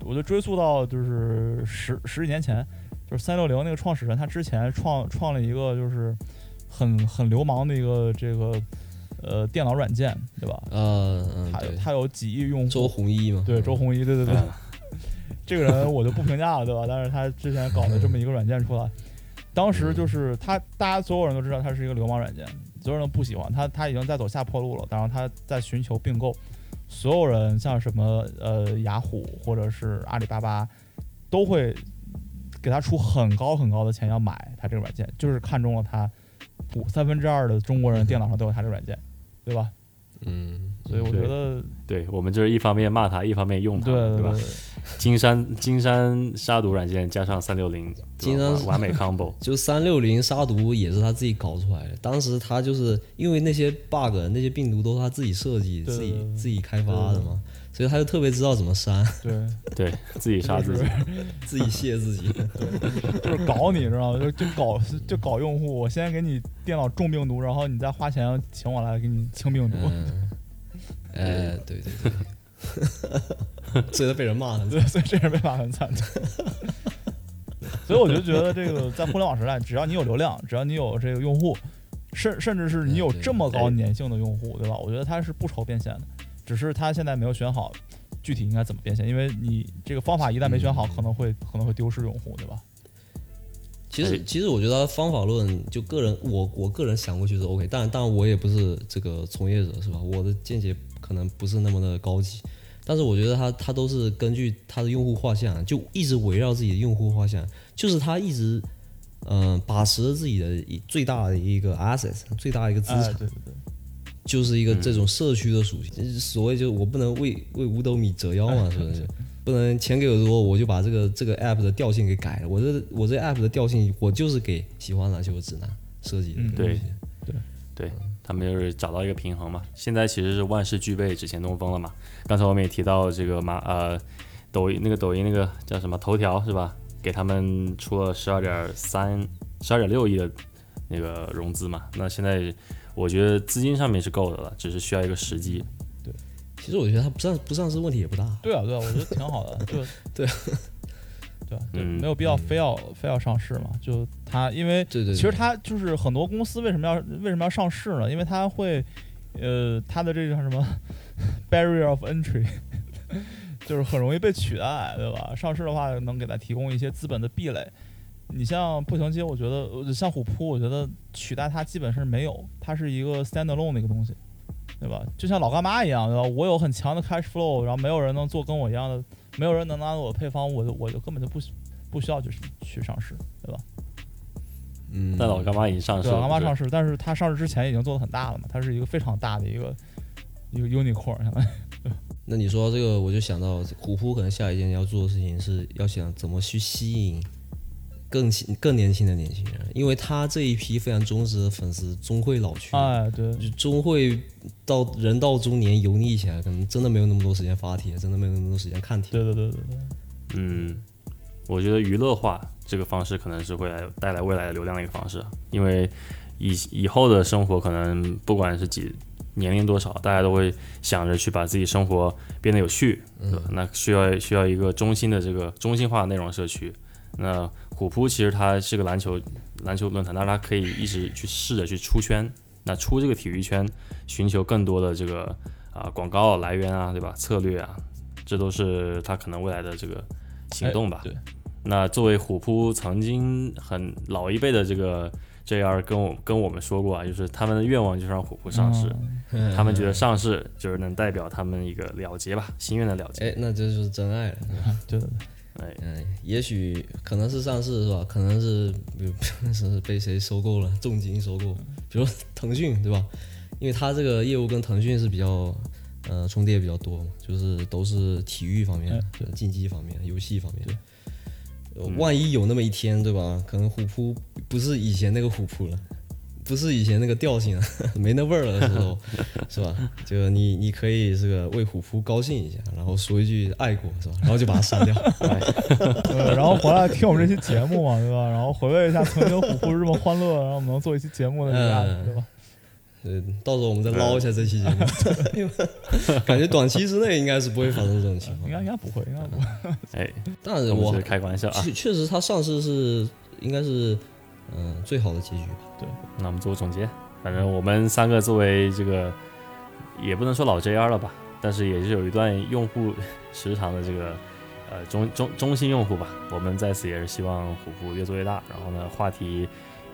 我就追溯到就是十十几年前，就是三六零那个创始人，他之前创创了一个就是很很流氓的一个这个呃电脑软件，对吧？呃嗯，他有，他有几亿用户周户，鸿祎嘛，对周鸿祎，对对对，嗯 这个人我就不评价了，对吧？但是他之前搞的这么一个软件出来，当时就是他，大家所有人都知道他是一个流氓软件，所有人都不喜欢他，他已经在走下坡路了。然后他在寻求并购，所有人像什么呃雅虎或者是阿里巴巴，都会给他出很高很高的钱要买他这个软件，就是看中了他五三分之二的中国人电脑上都有他这软件，对吧？嗯，所以我觉得对我们就是一方面骂他，一方面用它，对吧？金山金山杀毒软件加上三六零，金山完完美 combo。就三六零杀毒也是他自己搞出来的。当时他就是因为那些 bug、那些病毒都是他自己设计、自己自己开发的嘛，所以他就特别知道怎么删，对，对自己杀自己，自己卸自己。就是搞你，知道吗？就就搞就搞用户，我先给你电脑中病毒，然后你再花钱请我来给你清病毒。嗯，哎，对对对，所以他被人骂了。对，所以这人被骂很惨的。所以我就觉得这个在互联网时代，只要你有流量，只要你有这个用户，甚甚至是你有这么高哎粘性的用户，对吧？我觉得他是不愁变现的，只是他现在没有选好具体应该怎么变现，因为你这个方法一旦没选好，嗯可能会可能会丢失用户，对吧？其实其实我觉得方法论就个人我我个人想过去是 OK，当然当然我也不是这个从业者是吧？我的见解可能不是那么的高级，但是我觉得他他都是根据他的用户画像，就一直围绕自己的用户画像，就是他一直嗯、呃把持着自己的一最大的一个 asset，最大的一个资哎，产，对对对，就是一个这种社区的属性。就是所谓就我不能为为五斗米折腰嘛，是不是？不能钱给我多，我就把这个这个 app 的调性给改了。我这我这 app 的调性，我就是给喜欢篮球的直男设计的嗯东西。对他们就是找到一个平衡嘛。现在其实是万事俱备，只欠东风了嘛。刚才我们也提到这个嘛呃，抖音那个抖音那个叫什么头条是吧？给他们出了十二点三、十二点六亿的那个融资嘛。那现在我觉得资金上面是够的了，只是需要一个时机。对其实我觉得它不上不上市问题也不大。对啊对啊，我觉得挺好的，就对吧？对，嗯没有必要嗯非要非要上市嘛。就它，因为对对，其实它就是很多公司为什么要为什么要上市呢？因为它会，呃，它的这个叫什么 barrier of entry，就是很容易被取代，对吧？上市的话能给它提供一些资本的壁垒。你像步行街，我觉得呃像虎扑，我觉得取代它基本是没有，它是一个 standalone 的一个东西，对吧？就像老干妈一样，对吧？我有很强的 cash flow，然后没有人能做跟我一样的，没有人能拿到我的配方，我就我就根本就不需不需要去去上市，对吧？嗯，但老干妈已经上市，了，老干妈上市，但是它上市之前已经做的很大了嘛，它是一个非常大的一个一个 unicorn，相当于 那你说这个，我就想到虎扑可能下一件要做的事情是要想怎么去吸引更新更年轻的年轻人，因为他这一批非常忠实的粉丝终会老去，哎，对，就终会到人到中年油腻起来，可能真的没有那么多时间发帖，真的没有那么多时间看帖。对对对对对，嗯，我觉得娱乐化这个方式可能是会来带来未来的流量的一个方式，因为以以后的生活可能不管是几年龄多少，大家都会想着去把自己生活变得有趣，对吧？那需要需要一个中心的这个中心化的内容社区。那虎扑其实它是个篮球篮球论坛，但是它可以一直去试着去出圈，那出这个体育圈，寻求更多的这个啊、广告来源啊，对吧？策略啊，这都是它可能未来的这个行动吧。哎对，那作为虎扑曾经很老一辈的这个 JR 跟我跟我们说过啊，就是他们的愿望就是让虎扑上市，嗯他们觉得上市就是能代表他们一个了结吧，心愿的了结。哎，那这就是真爱了。对，哎，嗯，也许可能是上市是吧？可能是比如 是被谁收购了，重金收购，比如腾讯对吧？因为它这个业务跟腾讯是比较呃重叠比较多嘛，就是都是体育方面哎、呃竞技方面、游戏方面。对呃万一有那么一天，对吧？可能虎扑不是以前那个虎扑了，不是以前那个调性了，没那味儿了的时候，是吧？就你你可以这个为虎扑高兴一下，然后说一句爱国，是吧？然后就把它删掉。对，然后回来听我们这期节目嘛，对吧？然后回味一下曾经虎扑是这么欢乐，然后我们能做一期节目的这样，嗯对吧？呃，到时候我们再捞一下这期节目，感觉短期之内应该是不会发生这种情况。应该应该不会，应该不会。哎，但是我我是开玩笑啊。确确实它上市是应该是嗯、最好的结局吧。那我们做个总结，反正我们三个作为这个，也不能说老 JR 了吧，但是也是有一段用户时长的这个呃中中中心用户吧。我们在此也是希望虎扑越做越大，然后呢，话题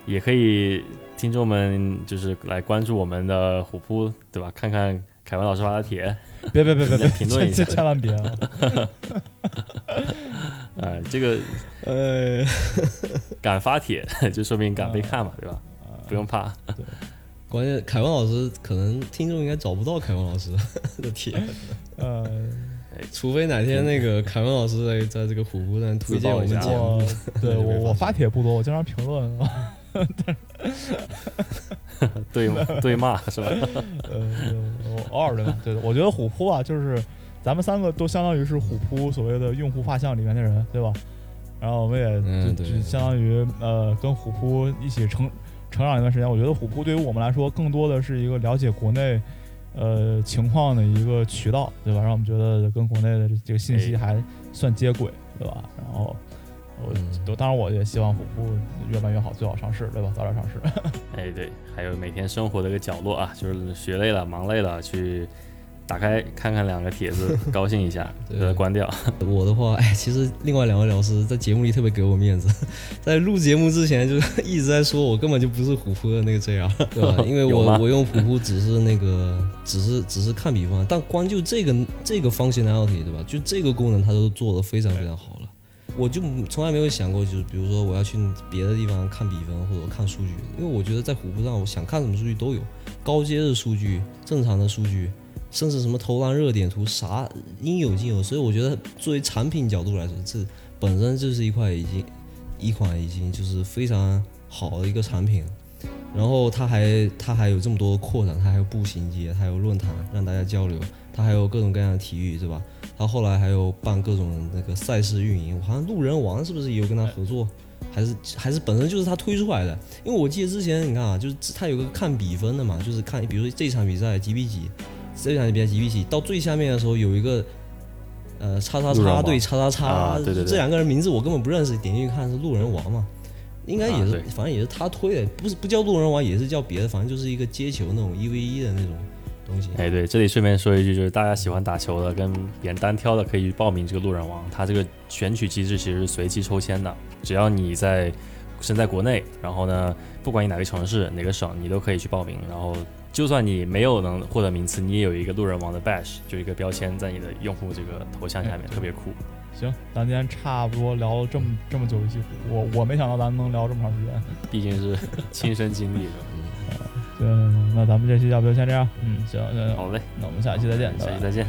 也可以听众们就是来关注我们的虎扑，对吧？看看凯文老师发的帖，别别别别别，评论一下千千万别啊！呃，这个呃，敢发帖 就说明敢被看嘛，对吧？不用怕。关键凯文老师可能听众应该找不到凯文老师的帖，呃，除非哪天那个凯文老师在在这个虎扑上推荐我一下节目我，对我我发帖不多，我经常评论啊。对对骂是吧？呃，我偶尔对吧？对的，我觉得虎扑啊，就是咱们三个都相当于是虎扑所谓的用户画像里面的人，对吧？然后我们也就就相当于呃跟虎扑一起成成长一段时间。我觉得虎扑对于我们来说，更多的是一个了解国内呃情况的一个渠道，对吧？让我们觉得跟国内的这个信息哎还算接轨，对吧？然后我当然我也希望虎扑越办越好，最好上市，对吧？早点上市。哎，对，还有每天生活的一个角落啊，就是学累了、忙累了，去打开看看两个帖子，高兴一下，对把它关掉。我的话，哎，其实另外两位老师在节目里特别给我面子，在录节目之前就一直在说我根本就不是虎扑的那个 JR，对吧？因为我我用虎扑只是那个，只是只是看比方，但光就这个这个 functionality，对吧？就这个功能它都做得非常非常好了。我就从来没有想过，就是比如说我要去别的地方看比分或者看数据，因为我觉得在虎扑上，我想看什么数据都有，高阶的数据、正常的数据，甚至什么投篮热点图，啥应有尽有。所以我觉得作为产品角度来说，这本身就是一块已经一款已经就是非常好的一个产品。然后它还它还有这么多扩展，它还有步行街，它还有论坛让大家交流，它还有各种各样的体育，对吧？它后来还有办各种那个赛事运营，好像路人王是不是也有跟他合作？还是还是本身就是他推出来的？因为我记得之前你看啊，就是他有个看比分的嘛，就是看比如说这场比赛几比几，这场比赛几比几，到最下面的时候有一个呃叉叉叉对叉叉叉，啊对对对这两个人名字我根本不认识，点进去看是路人王嘛，应该也是，啊反正也是他推的，不是不叫路人王，也是叫别的，反正就是一个接球那种一 v 一的那种东西。哎，对，这里顺便说一句，就是大家喜欢打球的跟别人单挑的，可以去报名这个路人王。它这个选取机制其实是随机抽签的，只要你在身在国内，然后呢，不管你哪个城市、哪个省，你都可以去报名。然后，就算你没有能获得名次，你也有一个路人王的 badge，就一个标签在你的用户这个头像下面，特别酷。行，咱今天差不多聊了这么这么久一期湖，我我没想到咱们能聊这么长时间。毕竟是亲身经历的。行，那咱们这期要不就先这样？嗯，行，行好嘞，那我们下期再见，下期再见。